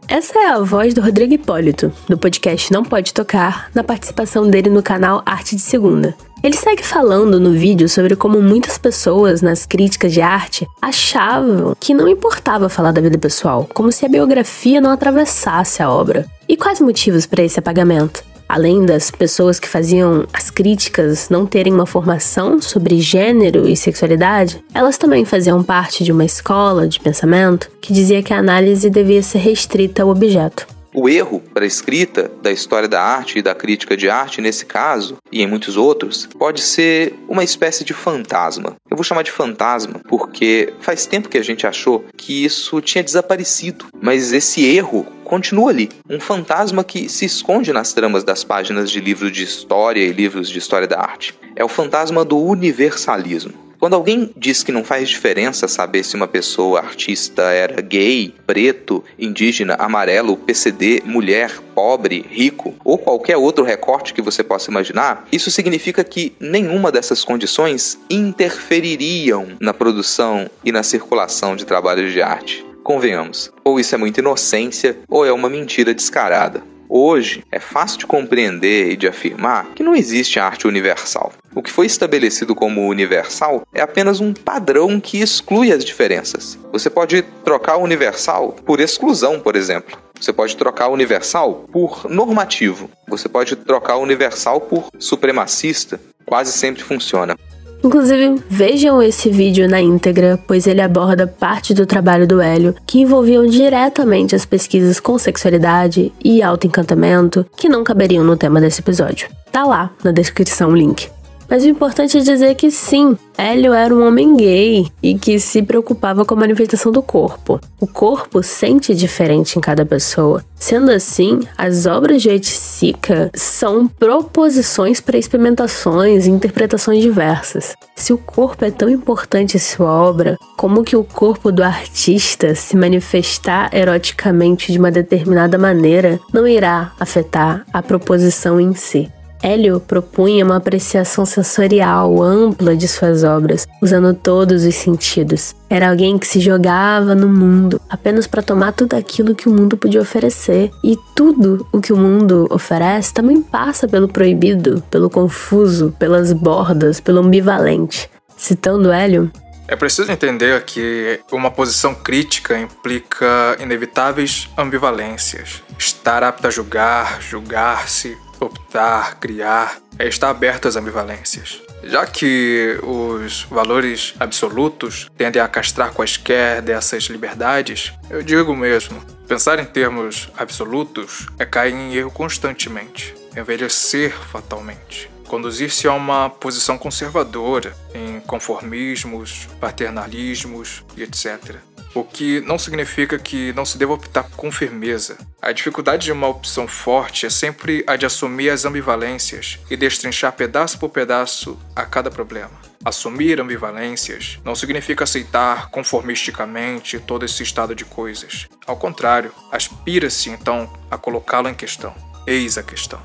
Essa é a voz do Rodrigo Hipólito, do podcast Não Pode Tocar, na participação dele no canal Arte de Segunda. Ele segue falando no vídeo sobre como muitas pessoas nas críticas de arte achavam que não importava falar da vida pessoal, como se a biografia não atravessasse a obra. E quais motivos para esse apagamento? Além das pessoas que faziam as críticas não terem uma formação sobre gênero e sexualidade, elas também faziam parte de uma escola de pensamento que dizia que a análise devia ser restrita ao objeto. O erro para a escrita da história da arte e da crítica de arte, nesse caso, e em muitos outros, pode ser uma espécie de fantasma. Eu vou chamar de fantasma porque faz tempo que a gente achou que isso tinha desaparecido, mas esse erro continua ali. Um fantasma que se esconde nas tramas das páginas de livros de história e livros de história da arte. É o fantasma do universalismo. Quando alguém diz que não faz diferença saber se uma pessoa artista era gay, preto, indígena, amarelo, PCD, mulher, pobre, rico ou qualquer outro recorte que você possa imaginar, isso significa que nenhuma dessas condições interfeririam na produção e na circulação de trabalhos de arte. Convenhamos, ou isso é muita inocência ou é uma mentira descarada. Hoje é fácil de compreender e de afirmar que não existe arte universal. O que foi estabelecido como universal é apenas um padrão que exclui as diferenças. Você pode trocar universal por exclusão, por exemplo. Você pode trocar universal por normativo. Você pode trocar universal por supremacista. Quase sempre funciona. Inclusive, vejam esse vídeo na íntegra, pois ele aborda parte do trabalho do Hélio que envolviam diretamente as pesquisas com sexualidade e autoencantamento que não caberiam no tema desse episódio. Tá lá na descrição o link. Mas o importante é dizer que sim, Hélio era um homem gay e que se preocupava com a manifestação do corpo. O corpo sente diferente em cada pessoa. Sendo assim, as obras de Oiticica são proposições para experimentações e interpretações diversas. Se o corpo é tão importante em sua obra, como que o corpo do artista se manifestar eroticamente de uma determinada maneira não irá afetar a proposição em si? Hélio propunha uma apreciação sensorial ampla de suas obras, usando todos os sentidos. Era alguém que se jogava no mundo apenas para tomar tudo aquilo que o mundo podia oferecer. E tudo o que o mundo oferece também passa pelo proibido, pelo confuso, pelas bordas, pelo ambivalente. Citando Hélio, é preciso entender que uma posição crítica implica inevitáveis ambivalências. Estar apto a julgar, julgar-se, optar, criar, é estar aberto às ambivalências. Já que os valores absolutos tendem a castrar quaisquer dessas liberdades, eu digo mesmo, pensar em termos absolutos é cair em erro constantemente, envelhecer fatalmente conduzir-se a uma posição conservadora em conformismos, paternalismos e etc o que não significa que não se deva optar com firmeza. A dificuldade de uma opção forte é sempre a de assumir as ambivalências e destrinchar pedaço por pedaço a cada problema. Assumir ambivalências não significa aceitar conformisticamente todo esse estado de coisas. Ao contrário, aspira-se então a colocá-lo em questão. Eis a questão.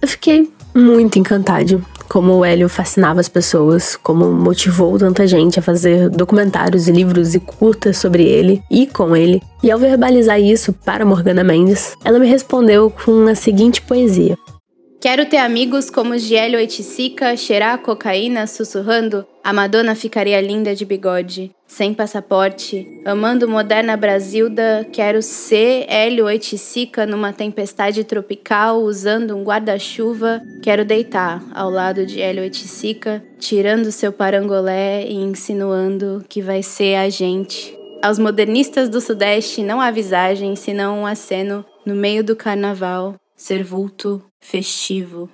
Eu fiquei muito encantado como o Hélio fascinava as pessoas, como motivou tanta gente a fazer documentários e livros e curtas sobre ele e com ele. E ao verbalizar isso para Morgana Mendes, ela me respondeu com a seguinte poesia: Quero ter amigos como Hélio Oiticica, cheirar cocaína sussurrando. A Madonna ficaria linda de bigode, sem passaporte, amando moderna Brasilda, quero ser Hélio Oiticica numa tempestade tropical, usando um guarda-chuva, quero deitar ao lado de Hélio Oiticica, tirando seu parangolé e insinuando que vai ser a gente. Aos modernistas do Sudeste não há visagem, senão um aceno no meio do carnaval, ser vulto, festivo.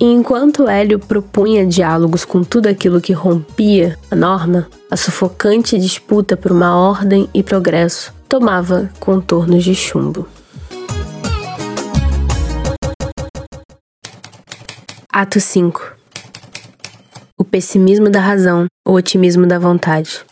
E enquanto Hélio propunha diálogos com tudo aquilo que rompia a norma, a sufocante disputa por uma ordem e progresso tomava contornos de chumbo. Ato 5 O pessimismo da razão, o otimismo da vontade.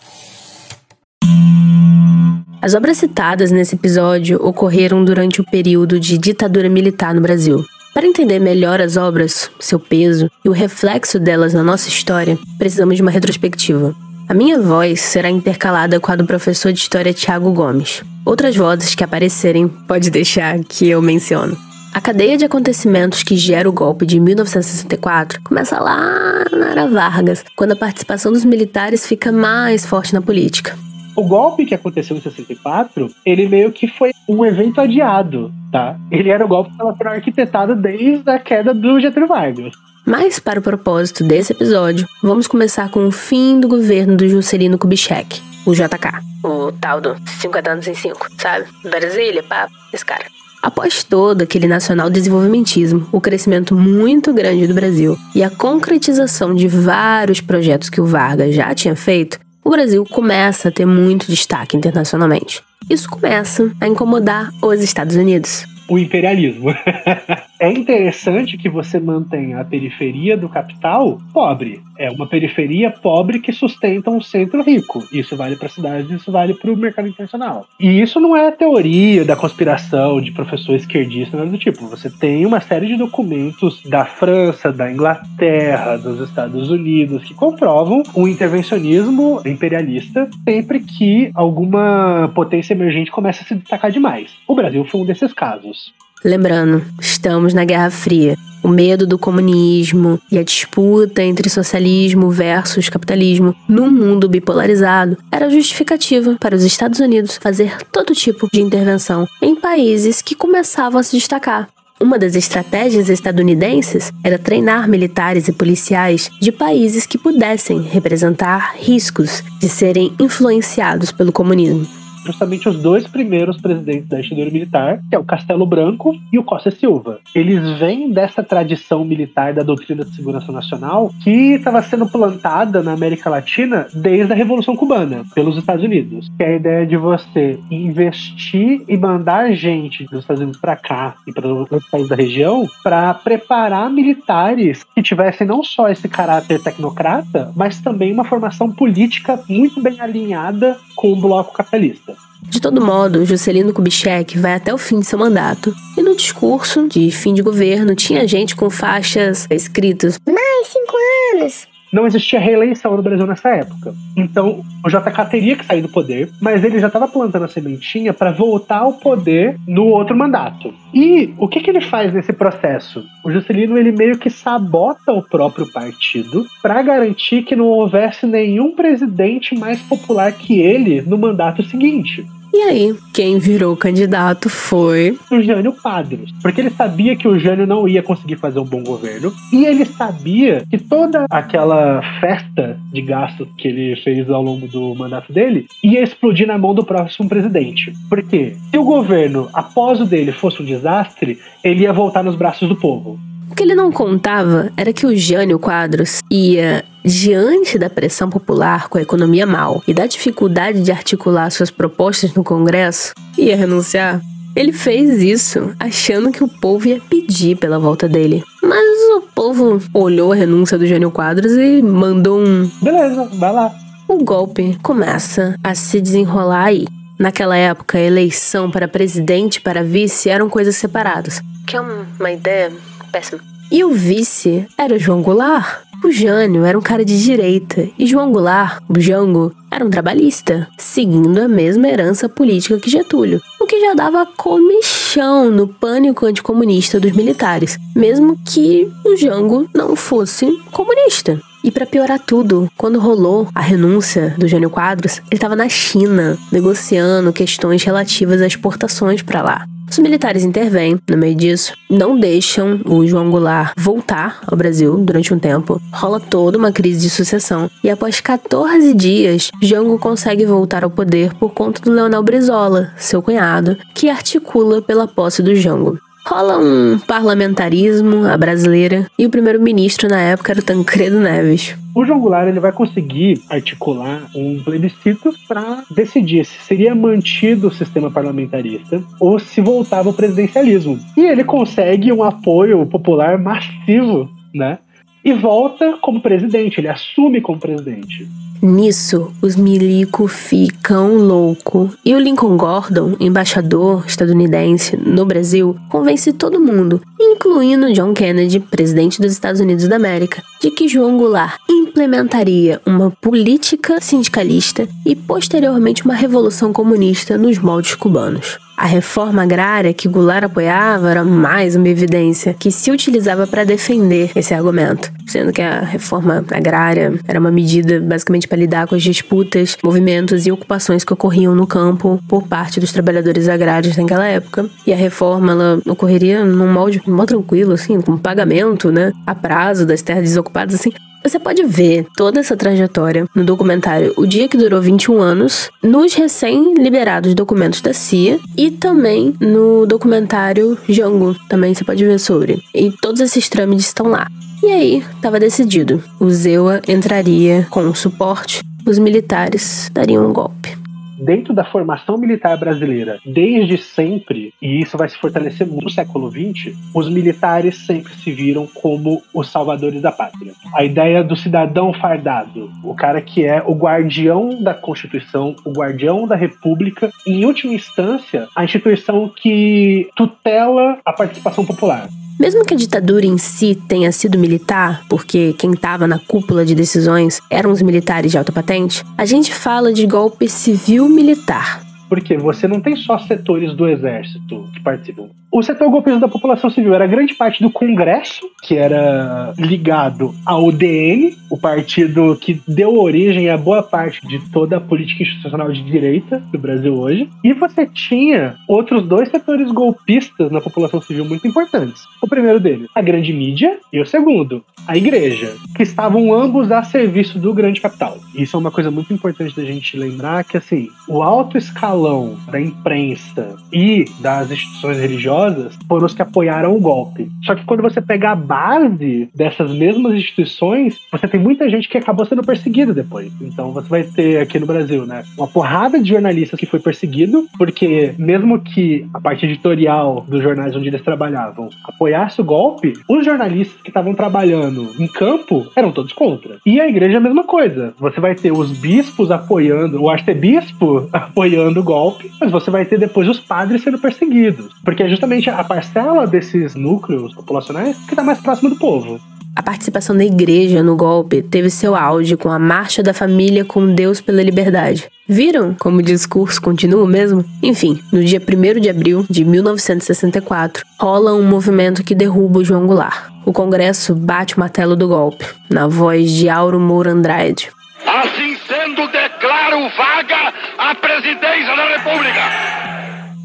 As obras citadas nesse episódio ocorreram durante o período de ditadura militar no Brasil. Para entender melhor as obras, seu peso e o reflexo delas na nossa história, precisamos de uma retrospectiva. A minha voz será intercalada com a do professor de história Tiago Gomes. Outras vozes que aparecerem, pode deixar que eu menciono. A cadeia de acontecimentos que gera o golpe de 1964 começa lá na era Vargas, quando a participação dos militares fica mais forte na política. O golpe que aconteceu em 64, ele meio que foi um evento adiado, tá? Ele era o golpe que estava sendo arquitetado desde a queda do Getúlio Vargas. Mas, para o propósito desse episódio, vamos começar com o fim do governo do Juscelino Kubitschek, o JK. O tal do 50 anos em 5, sabe? Brasília, papo, esse cara. Após todo aquele nacional desenvolvimentismo, o crescimento muito grande do Brasil e a concretização de vários projetos que o Vargas já tinha feito, o Brasil começa a ter muito destaque internacionalmente. Isso começa a incomodar os Estados Unidos. O imperialismo. é interessante que você mantenha a periferia do capital pobre. É uma periferia pobre que sustenta um centro rico. Isso vale para cidades, isso vale para o mercado internacional. E isso não é teoria da conspiração de professor esquerdista, nada do tipo. Você tem uma série de documentos da França, da Inglaterra, dos Estados Unidos que comprovam um intervencionismo imperialista sempre que alguma potência emergente começa a se destacar demais. O Brasil foi um desses casos. Lembrando, estamos na Guerra Fria. O medo do comunismo e a disputa entre socialismo versus capitalismo num mundo bipolarizado era justificativa para os Estados Unidos fazer todo tipo de intervenção em países que começavam a se destacar. Uma das estratégias estadunidenses era treinar militares e policiais de países que pudessem representar riscos de serem influenciados pelo comunismo. Justamente os dois primeiros presidentes da ditadura militar, que é o Castelo Branco e o Costa Silva. Eles vêm dessa tradição militar da doutrina de segurança nacional que estava sendo plantada na América Latina desde a Revolução Cubana, pelos Estados Unidos. Que é a ideia de você investir e mandar gente dos Estados Unidos para cá e para outros países da região para preparar militares que tivessem não só esse caráter tecnocrata, mas também uma formação política muito bem alinhada com o bloco capitalista. De todo modo, Juscelino Kubitschek vai até o fim de seu mandato. E no discurso de fim de governo tinha gente com faixas escritas Mais cinco anos! Não existia reeleição no Brasil nessa época. Então, o JK teria que sair do poder, mas ele já estava plantando a sementinha para voltar ao poder no outro mandato. E o que, que ele faz nesse processo? O Juscelino ele meio que sabota o próprio partido para garantir que não houvesse nenhum presidente mais popular que ele no mandato seguinte. E aí, quem virou candidato foi o Jânio Quadros. Porque ele sabia que o Jânio não ia conseguir fazer um bom governo. E ele sabia que toda aquela festa de gasto que ele fez ao longo do mandato dele ia explodir na mão do próximo presidente. Porque se o governo, após o dele, fosse um desastre, ele ia voltar nos braços do povo. O que ele não contava era que o Jânio Quadros ia, diante da pressão popular com a economia mal e da dificuldade de articular suas propostas no Congresso, ia renunciar. Ele fez isso achando que o povo ia pedir pela volta dele. Mas o povo olhou a renúncia do Jânio Quadros e mandou um. Beleza, vai lá. O golpe começa a se desenrolar aí. Naquela época, a eleição para presidente e para vice eram coisas separadas. Que é uma ideia péssima. E o vice era João Goulart. O Jânio era um cara de direita e João Goulart, o Jango, era um trabalhista, seguindo a mesma herança política que Getúlio, o que já dava comichão no pânico anticomunista dos militares, mesmo que o Jango não fosse comunista. E para piorar tudo, quando rolou a renúncia do Jânio Quadros, ele estava na China, negociando questões relativas às exportações para lá. Os militares intervêm no meio disso, não deixam o João Goulart voltar ao Brasil durante um tempo. Rola toda uma crise de sucessão e após 14 dias, Jango consegue voltar ao poder por conta do Leonel Brizola, seu cunhado, que articula pela posse do Jango. Rola um parlamentarismo à brasileira e o primeiro-ministro na época era o Tancredo Neves. O João Goulart ele vai conseguir articular um plebiscito para decidir se seria mantido o sistema parlamentarista ou se voltava ao presidencialismo. E ele consegue um apoio popular massivo, né? E volta como presidente, ele assume como presidente. Nisso, os milico ficam louco e o Lincoln Gordon, embaixador estadunidense no Brasil, convence todo mundo, incluindo John Kennedy, presidente dos Estados Unidos da América, de que João Goulart implementaria uma política sindicalista e posteriormente uma revolução comunista nos moldes cubanos. A reforma agrária que Goulart apoiava era mais uma evidência que se utilizava para defender esse argumento, sendo que a reforma agrária era uma medida basicamente para lidar com as disputas, movimentos e ocupações que ocorriam no campo por parte dos trabalhadores agrários naquela época. E a reforma ela ocorreria num molde mó tranquilo, assim, com pagamento, né, a prazo das terras desocupadas, assim. Você pode ver toda essa trajetória no documentário O Dia que Durou 21 Anos, nos recém-liberados documentos da CIA e também no documentário Jango, também você pode ver sobre. E todos esses trâmites estão lá. E aí, estava decidido. O Zewa entraria com suporte, os militares dariam um golpe dentro da formação militar brasileira, desde sempre, e isso vai se fortalecer no século XX, os militares sempre se viram como os salvadores da pátria. A ideia do cidadão fardado, o cara que é o guardião da Constituição, o guardião da República, e, em última instância, a instituição que tutela a participação popular. Mesmo que a ditadura em si tenha sido militar, porque quem estava na cúpula de decisões eram os militares de alta patente, a gente fala de golpe civil-militar. Porque você não tem só setores do exército que participam. O setor golpista da população civil era grande parte do Congresso, que era ligado ao DN, o partido que deu origem a boa parte de toda a política institucional de direita do Brasil hoje. E você tinha outros dois setores golpistas na população civil muito importantes. O primeiro deles, a grande mídia, e o segundo, a igreja, que estavam ambos a serviço do grande capital. Isso é uma coisa muito importante da gente lembrar que assim, o alto escalão da imprensa e das instituições religiosas foram os que apoiaram o golpe. Só que quando você pega a base dessas mesmas instituições, você tem muita gente que acabou sendo perseguida depois. Então você vai ter aqui no Brasil, né, uma porrada de jornalistas que foi perseguido, porque mesmo que a parte editorial dos jornais onde eles trabalhavam apoiasse o golpe, os jornalistas que estavam trabalhando em campo eram todos contra. E a igreja é a mesma coisa. Você vai ter os bispos apoiando, o arcebispo apoiando o golpe, mas você vai ter depois os padres sendo perseguidos. Porque é justamente a parcela desses núcleos populacionais que está mais próxima do povo. A participação da igreja no golpe teve seu auge com a Marcha da Família com Deus pela Liberdade. Viram como o discurso continua mesmo? Enfim, no dia 1 de abril de 1964, rola um movimento que derruba o João Goulart. O Congresso bate o martelo do golpe, na voz de Auro Moura Andrade. Assim sendo, declaro vaga a presidência da República.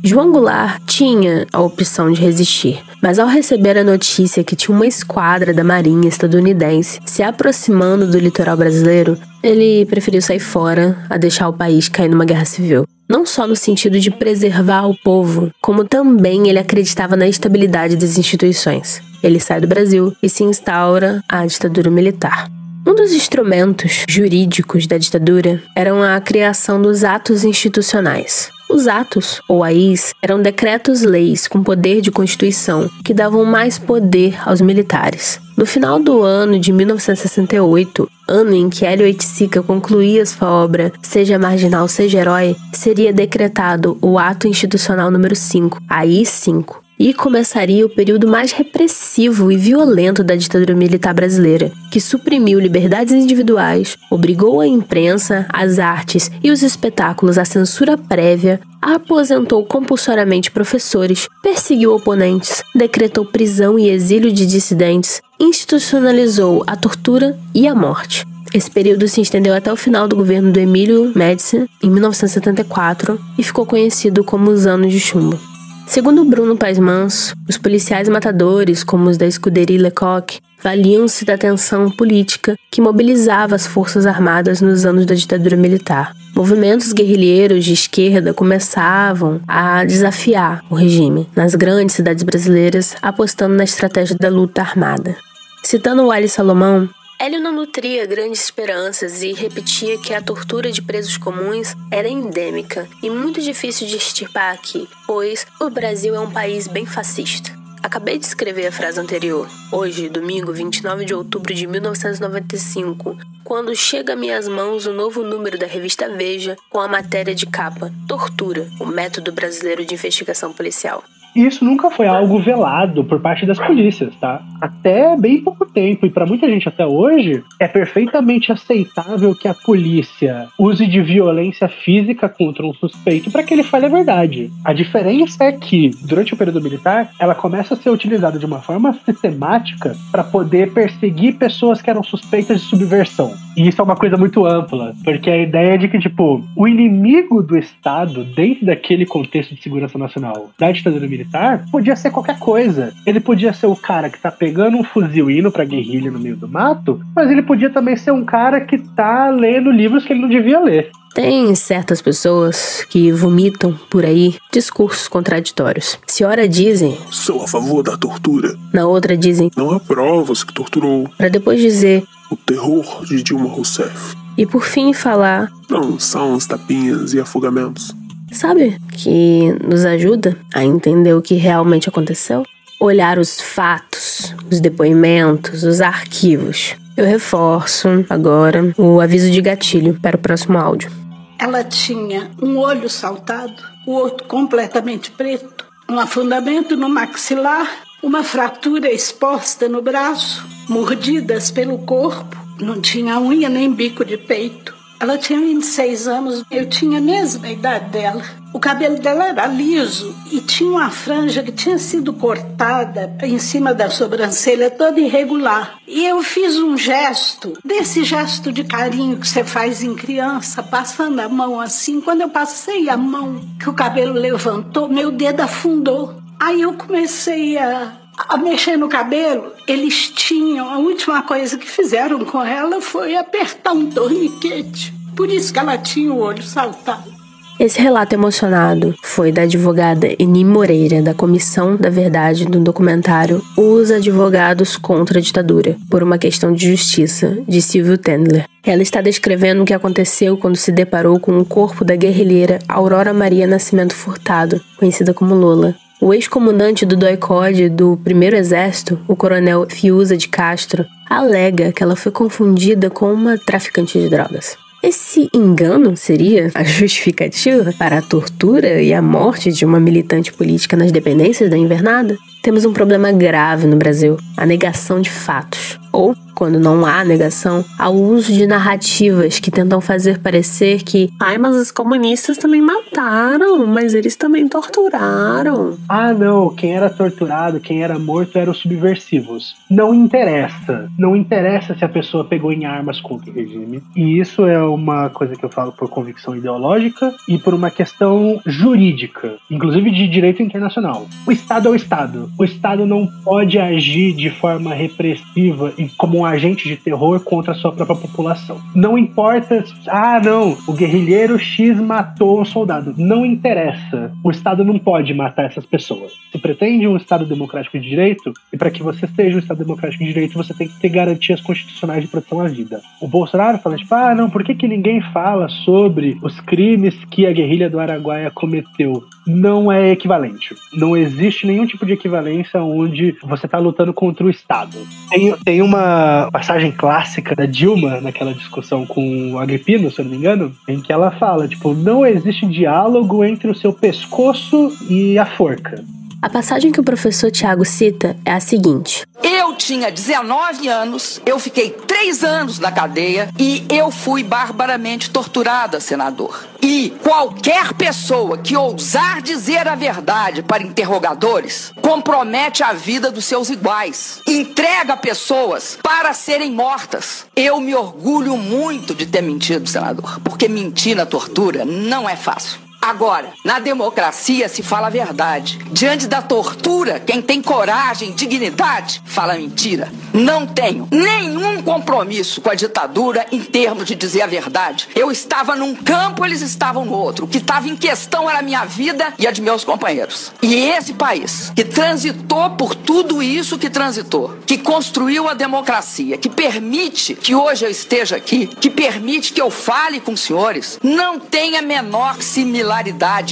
João Goulart tinha a opção de resistir, mas ao receber a notícia que tinha uma esquadra da Marinha estadunidense se aproximando do litoral brasileiro, ele preferiu sair fora a deixar o país cair numa guerra civil. Não só no sentido de preservar o povo, como também ele acreditava na estabilidade das instituições. Ele sai do Brasil e se instaura a ditadura militar. Um dos instrumentos jurídicos da ditadura eram a criação dos atos institucionais. Os atos, ou AIs, eram decretos-leis com poder de constituição que davam mais poder aos militares. No final do ano de 1968, ano em que Hélio Oiticica concluía sua obra Seja Marginal, Seja Herói, seria decretado o Ato Institucional número 5, AI 5, e começaria o período mais repressivo e violento da ditadura militar brasileira, que suprimiu liberdades individuais, obrigou a imprensa, as artes e os espetáculos à censura prévia, aposentou compulsoriamente professores, perseguiu oponentes, decretou prisão e exílio de dissidentes, institucionalizou a tortura e a morte. Esse período se estendeu até o final do governo do Emílio Médici, em 1974, e ficou conhecido como os Anos de Chumbo. Segundo Bruno Paes Manso, os policiais matadores, como os da escuderia Lecoq, valiam-se da tensão política que mobilizava as forças armadas nos anos da ditadura militar. Movimentos guerrilheiros de esquerda começavam a desafiar o regime nas grandes cidades brasileiras, apostando na estratégia da luta armada. Citando Wally Salomão, Hélio não nutria grandes esperanças e repetia que a tortura de presos comuns era endêmica e muito difícil de extirpar aqui, pois o Brasil é um país bem fascista. Acabei de escrever a frase anterior, hoje, domingo 29 de outubro de 1995, quando chega a minhas mãos o novo número da revista Veja com a matéria de capa Tortura, o método brasileiro de investigação policial. Isso nunca foi algo velado por parte das polícias, tá? Até bem pouco tempo, e para muita gente até hoje, é perfeitamente aceitável que a polícia use de violência física contra um suspeito para que ele fale a verdade. A diferença é que, durante o período militar, ela começa a ser utilizada de uma forma sistemática para poder perseguir pessoas que eram suspeitas de subversão. E isso é uma coisa muito ampla, porque a ideia é de que, tipo, o inimigo do Estado, dentro daquele contexto de segurança nacional da ditadura militar, militar podia ser qualquer coisa. Ele podia ser o cara que tá pegando um fuzil e indo pra guerrilha no meio do mato, mas ele podia também ser um cara que tá lendo livros que ele não devia ler. Tem certas pessoas que vomitam por aí discursos contraditórios. Se ora dizem sou a favor da tortura, na outra dizem não há provas que torturou, para depois dizer o terror de Dilma Rousseff. E por fim falar não são os tapinhas e afogamentos. Sabe que nos ajuda a entender o que realmente aconteceu? Olhar os fatos, os depoimentos, os arquivos. Eu reforço agora o aviso de gatilho para o próximo áudio. Ela tinha um olho saltado, o outro completamente preto, um afundamento no maxilar, uma fratura exposta no braço, mordidas pelo corpo, não tinha unha nem bico de peito. Ela tinha 26 anos, eu tinha a mesma idade dela. O cabelo dela era liso e tinha uma franja que tinha sido cortada em cima da sobrancelha toda irregular. E eu fiz um gesto, desse gesto de carinho que você faz em criança, passando a mão assim. Quando eu passei a mão, que o cabelo levantou, meu dedo afundou. Aí eu comecei a a mexer no cabelo, eles tinham. A última coisa que fizeram com ela foi apertar um torniquete. Por isso que ela tinha o olho saltado. Esse relato emocionado foi da advogada Eni Moreira, da Comissão da Verdade do documentário Os Advogados contra a Ditadura, por uma questão de justiça, de Silvio Tendler. Ela está descrevendo o que aconteceu quando se deparou com o corpo da guerrilheira Aurora Maria Nascimento Furtado, conhecida como Lola. O ex-comandante do DOI-COD do primeiro exército, o coronel Fiuza de Castro, alega que ela foi confundida com uma traficante de drogas. Esse engano seria a justificativa para a tortura e a morte de uma militante política nas dependências da invernada? Temos um problema grave no Brasil: a negação de fatos. Ou, quando não há negação, ao uso de narrativas que tentam fazer parecer que. Ai, mas os comunistas também mataram, mas eles também torturaram. Ah, não, quem era torturado, quem era morto eram os subversivos. Não interessa. Não interessa se a pessoa pegou em armas contra o regime. E isso é uma coisa que eu falo por convicção ideológica e por uma questão jurídica, inclusive de direito internacional. O Estado é o Estado. O Estado não pode agir de forma repressiva e como um agente de terror contra a sua própria população. Não importa, ah, não, o guerrilheiro X matou um soldado. Não interessa. O Estado não pode matar essas pessoas. Se pretende um Estado democrático de direito, e para que você seja um Estado democrático de direito, você tem que ter garantias constitucionais de proteção à vida. O Bolsonaro fala, tipo, ah, não, por que, que ninguém fala sobre os crimes que a guerrilha do Araguaia cometeu? Não é equivalente. Não existe nenhum tipo de onde você está lutando contra o Estado. Tem, tem uma passagem clássica da Dilma naquela discussão com o Agripino, se eu não me engano, em que ela fala, tipo, não existe diálogo entre o seu pescoço e a forca. A passagem que o professor Tiago cita é a seguinte: Eu tinha 19 anos, eu fiquei 3 anos na cadeia e eu fui barbaramente torturada, senador. E qualquer pessoa que ousar dizer a verdade para interrogadores compromete a vida dos seus iguais, entrega pessoas para serem mortas. Eu me orgulho muito de ter mentido, senador, porque mentir na tortura não é fácil. Agora, na democracia se fala a verdade. Diante da tortura, quem tem coragem, dignidade, fala mentira. Não tenho nenhum compromisso com a ditadura em termos de dizer a verdade. Eu estava num campo, eles estavam no outro. O que estava em questão era a minha vida e a de meus companheiros. E esse país, que transitou por tudo isso que transitou, que construiu a democracia, que permite que hoje eu esteja aqui, que permite que eu fale com os senhores, não tem a menor similaridade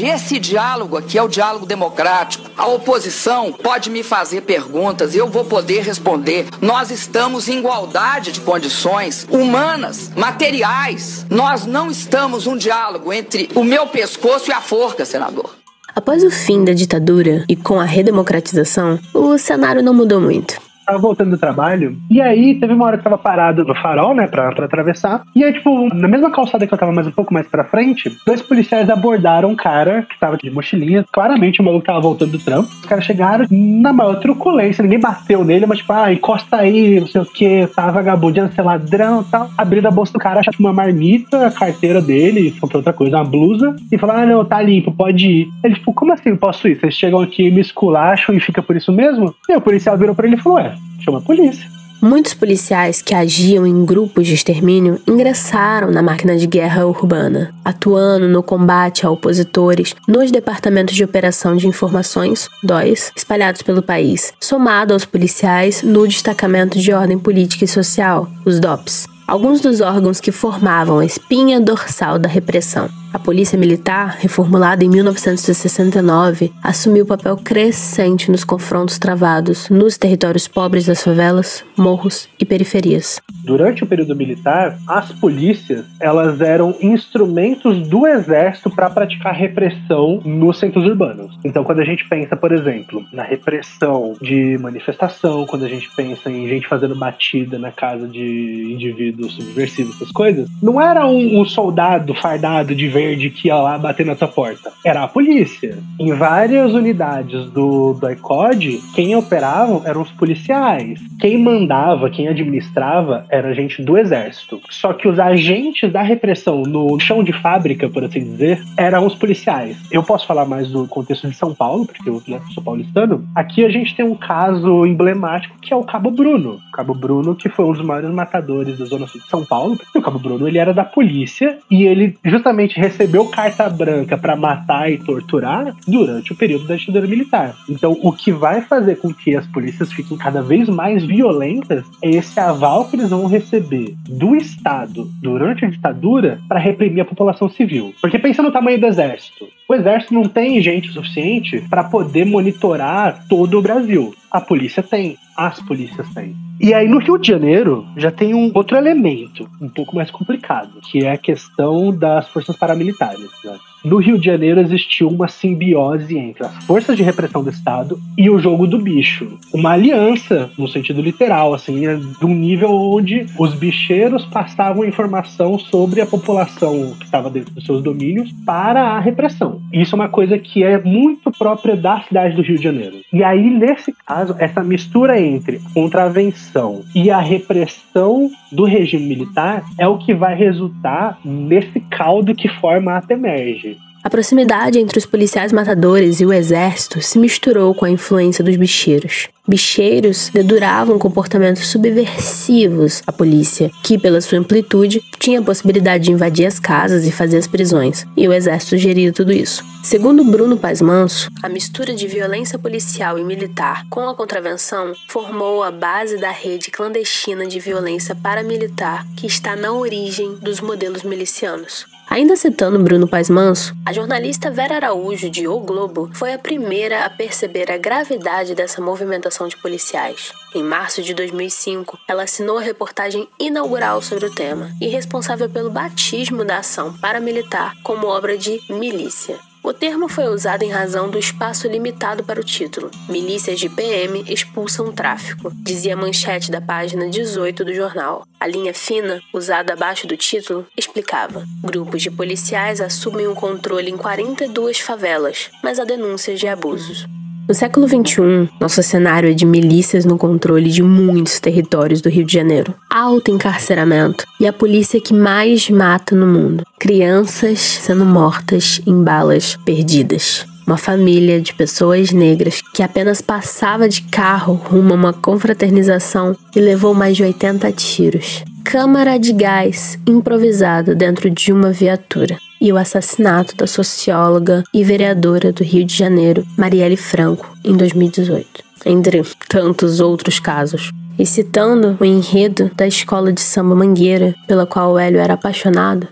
esse diálogo aqui é o diálogo democrático. A oposição pode me fazer perguntas e eu vou poder responder. Nós estamos em igualdade de condições humanas, materiais. Nós não estamos um diálogo entre o meu pescoço e a forca, senador. Após o fim da ditadura e com a redemocratização, o cenário não mudou muito tava voltando do trabalho, e aí teve uma hora que tava parado no farol, né, pra, pra atravessar, e aí, tipo, na mesma calçada que eu tava mais um pouco mais pra frente, dois policiais abordaram um cara que tava de mochilinha, claramente o maluco tava voltando do trampo, os caras chegaram na maior truculência, ninguém bateu nele, mas tipo, ah, encosta aí, não sei o que, tava vagabundando, ser ladrão e tal, abriram a bolsa do cara, acharam uma marmita, a carteira dele, qualquer outra coisa, uma blusa, e falaram, ah, não, tá limpo, pode ir. Ele, tipo, como assim eu posso ir? Vocês chegam aqui, me esculacham e fica por isso mesmo? E o policial virou pra ele e falou, ué, chama a polícia. Muitos policiais que agiam em grupos de extermínio ingressaram na máquina de guerra urbana, atuando no combate a opositores nos departamentos de operação de informações, DOIs, espalhados pelo país, somado aos policiais no destacamento de ordem política e social, os DOPS, alguns dos órgãos que formavam a espinha dorsal da repressão. A Polícia Militar, reformulada em 1969, assumiu papel crescente nos confrontos travados nos territórios pobres das favelas, morros e periferias. Durante o período militar, as polícias elas eram instrumentos do exército para praticar repressão nos centros urbanos. Então, quando a gente pensa, por exemplo, na repressão de manifestação, quando a gente pensa em gente fazendo batida na casa de indivíduos subversivos, essas coisas, não era um, um soldado fardado de verde verde que ia lá bater tua porta. Era a polícia. Em várias unidades do, do ICOD, quem operava eram os policiais. Quem mandava, quem administrava, era gente do exército. Só que os agentes da repressão no chão de fábrica, por assim dizer, eram os policiais. Eu posso falar mais do contexto de São Paulo, porque eu né, sou paulistano. Aqui a gente tem um caso emblemático que é o Cabo Bruno. O Cabo Bruno, que foi um dos maiores matadores da zona sul de São Paulo. o Cabo Bruno ele era da polícia e ele justamente recebeu carta branca para matar e torturar durante o período da ditadura militar. Então, o que vai fazer com que as polícias fiquem cada vez mais violentas é esse aval que eles vão receber do Estado durante a ditadura para reprimir a população civil. Porque pensa no tamanho do exército. O exército não tem gente suficiente para poder monitorar todo o Brasil. A polícia tem, as polícias têm. E aí no Rio de Janeiro já tem um outro elemento um pouco mais complicado, que é a questão das forças paramilitares. Né? No Rio de Janeiro existiu uma simbiose entre as forças de repressão do Estado e o jogo do bicho. Uma aliança, no sentido literal, assim, né, de um nível onde os bicheiros passavam informação sobre a população que estava dentro dos seus domínios para a repressão. Isso é uma coisa que é muito própria da cidade do Rio de Janeiro. E aí, nesse caso, essa mistura entre contravenção e a repressão do regime militar é o que vai resultar nesse caldo que forma a Temerge. A proximidade entre os policiais matadores e o exército se misturou com a influência dos bicheiros. Bicheiros deduravam comportamentos subversivos à polícia, que, pela sua amplitude, tinha a possibilidade de invadir as casas e fazer as prisões, e o exército geria tudo isso. Segundo Bruno Paz Manso, a mistura de violência policial e militar com a contravenção formou a base da rede clandestina de violência paramilitar que está na origem dos modelos milicianos. Ainda citando Bruno Paz Manso, a jornalista Vera Araújo, de O Globo, foi a primeira a perceber a gravidade dessa movimentação de policiais. Em março de 2005, ela assinou a reportagem inaugural sobre o tema e responsável pelo batismo da ação paramilitar como obra de milícia. O termo foi usado em razão do espaço limitado para o título. Milícias de PM expulsam tráfico, dizia a manchete da página 18 do jornal. A linha fina, usada abaixo do título, explicava: grupos de policiais assumem o controle em 42 favelas, mas há denúncias de abusos. No século XXI, nosso cenário é de milícias no controle de muitos territórios do Rio de Janeiro, alto encarceramento e a polícia que mais mata no mundo. Crianças sendo mortas em balas perdidas. Uma família de pessoas negras que apenas passava de carro rumo a uma confraternização e levou mais de 80 tiros. Câmara de gás improvisada dentro de uma viatura e o assassinato da socióloga e vereadora do Rio de Janeiro, Marielle Franco, em 2018, entre tantos outros casos. E citando o enredo da escola de samba Mangueira, pela qual o Hélio era apaixonado,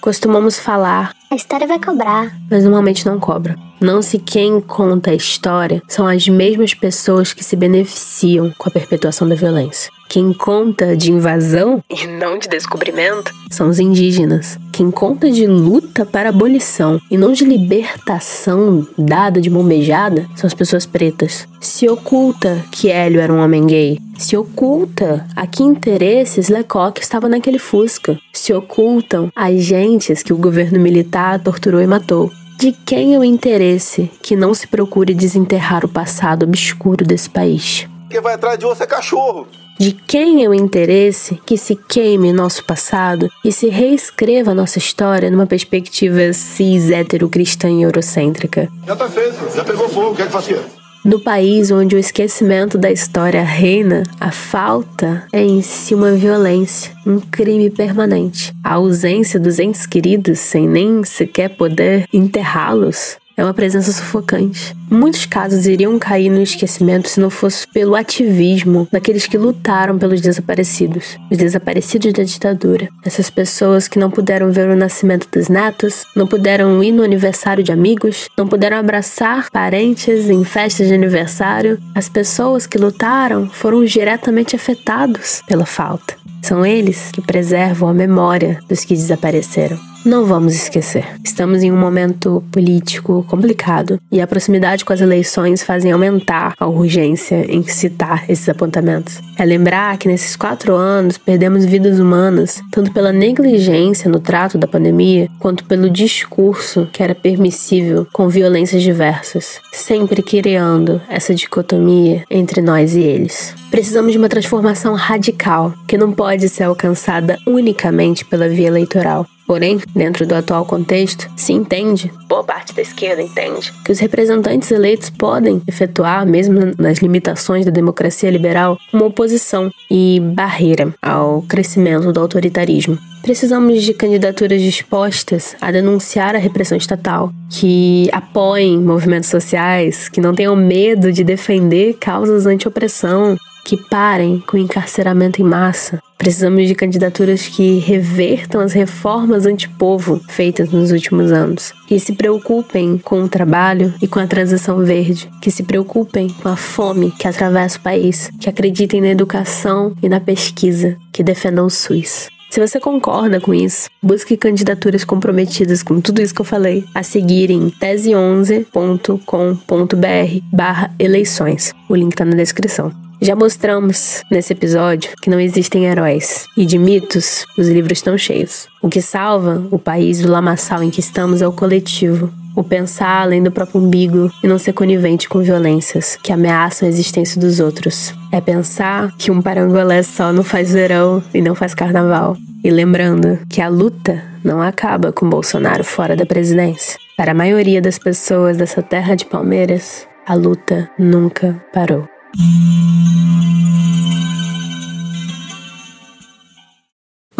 Costumamos falar. A história vai cobrar. Mas normalmente não cobra. Não se quem conta a história são as mesmas pessoas que se beneficiam com a perpetuação da violência. Quem conta de invasão e não de descobrimento são os indígenas. Quem conta de luta para abolição e não de libertação dada de mão beijada são as pessoas pretas. Se oculta que Hélio era um homem gay. Se oculta a que interesses Lecoq estava naquele Fusca. Se ocultam agentes que o governo militar torturou e matou. De quem é o interesse que não se procure desenterrar o passado obscuro desse país? Quem vai atrás de você é cachorro. De quem é o interesse que se queime nosso passado e se reescreva nossa história numa perspectiva cis, hétero, cristã e eurocêntrica? Já tá feito, já pegou fogo, quer que faça no país onde o esquecimento da história reina, a falta é em si uma violência, um crime permanente. A ausência dos entes queridos, sem nem sequer poder enterrá-los, é uma presença sufocante. Muitos casos iriam cair no esquecimento se não fosse pelo ativismo daqueles que lutaram pelos desaparecidos, os desaparecidos da ditadura. Essas pessoas que não puderam ver o nascimento dos netos, não puderam ir no aniversário de amigos, não puderam abraçar parentes em festas de aniversário. As pessoas que lutaram foram diretamente afetados pela falta. São eles que preservam a memória dos que desapareceram. Não vamos esquecer. Estamos em um momento político complicado e a proximidade com as eleições fazem aumentar a urgência em citar esses apontamentos. É lembrar que nesses quatro anos perdemos vidas humanas, tanto pela negligência no trato da pandemia, quanto pelo discurso que era permissível com violências diversas, sempre criando essa dicotomia entre nós e eles. Precisamos de uma transformação radical, que não pode ser alcançada unicamente pela via eleitoral. Porém, dentro do atual contexto, se entende, boa parte da esquerda entende, que os representantes eleitos podem efetuar, mesmo nas limitações da democracia liberal, uma oposição e barreira ao crescimento do autoritarismo. Precisamos de candidaturas dispostas a denunciar a repressão estatal, que apoiem movimentos sociais, que não tenham medo de defender causas anti-opressão, que parem com o encarceramento em massa. Precisamos de candidaturas que revertam as reformas antipovo feitas nos últimos anos, que se preocupem com o trabalho e com a transição verde, que se preocupem com a fome que atravessa o país, que acreditem na educação e na pesquisa, que defendam o SUS. Se você concorda com isso, busque candidaturas comprometidas com tudo isso que eu falei a seguir em tese11.com.br barra eleições. O link tá na descrição. Já mostramos nesse episódio que não existem heróis e de mitos os livros estão cheios. O que salva o país do lamaçal em que estamos é o coletivo. O pensar além do próprio umbigo e não ser conivente com violências que ameaçam a existência dos outros. É pensar que um parangolé só não faz verão e não faz carnaval. E lembrando que a luta não acaba com Bolsonaro fora da presidência. Para a maioria das pessoas dessa terra de Palmeiras, a luta nunca parou.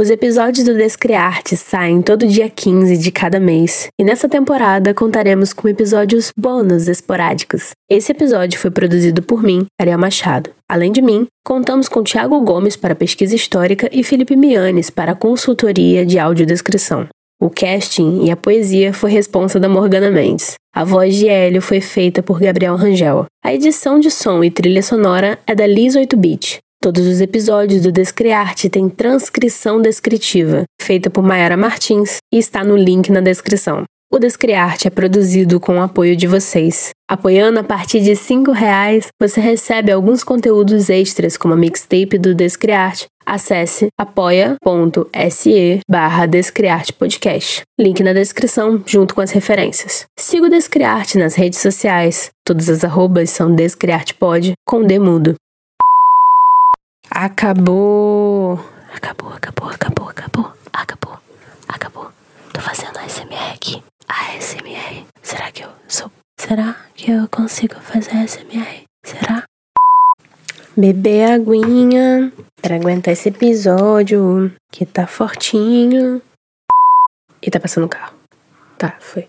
Os episódios do Descriarte saem todo dia 15 de cada mês, e nessa temporada contaremos com episódios bônus esporádicos. Esse episódio foi produzido por mim, Ariel Machado. Além de mim, contamos com Tiago Gomes para pesquisa histórica e Felipe Mianes para consultoria de audiodescrição. O casting e a poesia foi responsa da Morgana Mendes. A voz de Hélio foi feita por Gabriel Rangel. A edição de som e trilha sonora é da Liz 8-Bit. Todos os episódios do Descriarte têm transcrição descritiva, feita por Mayara Martins, e está no link na descrição. O Descriarte é produzido com o apoio de vocês. Apoiando a partir de R$ reais, você recebe alguns conteúdos extras, como a mixtape do Descriarte. Acesse apoia.se barra Descriarte Podcast. Link na descrição, junto com as referências. Siga o Descriarte nas redes sociais. Todas as arrobas são DescriartePod, com D mudo. Acabou. Acabou, acabou, acabou, acabou, acabou, acabou. Tô fazendo ASMR aqui. ASMR. Será que eu sou. Será que eu consigo fazer ASMR? Será? Beber aguinha pra aguentar esse episódio que tá fortinho. E tá passando carro. Tá, foi.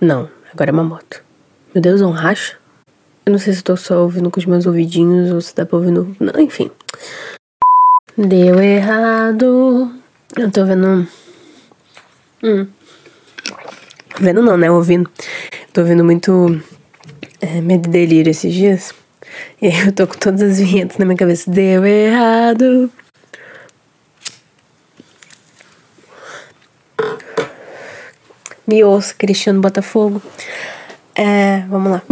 Não, agora é uma moto. Meu Deus, é um racha? Eu não sei se tô só ouvindo com os meus ouvidinhos ou se dá pra ouvir no. Não, enfim. Deu errado. Eu tô vendo. Hum. Vendo não, né? Ouvindo. Tô ouvindo muito é, Medo e Delírio esses dias. E aí eu tô com todas as vinhetas na minha cabeça. Deu errado. Me ouça, Cristiano Botafogo. É, vamos lá.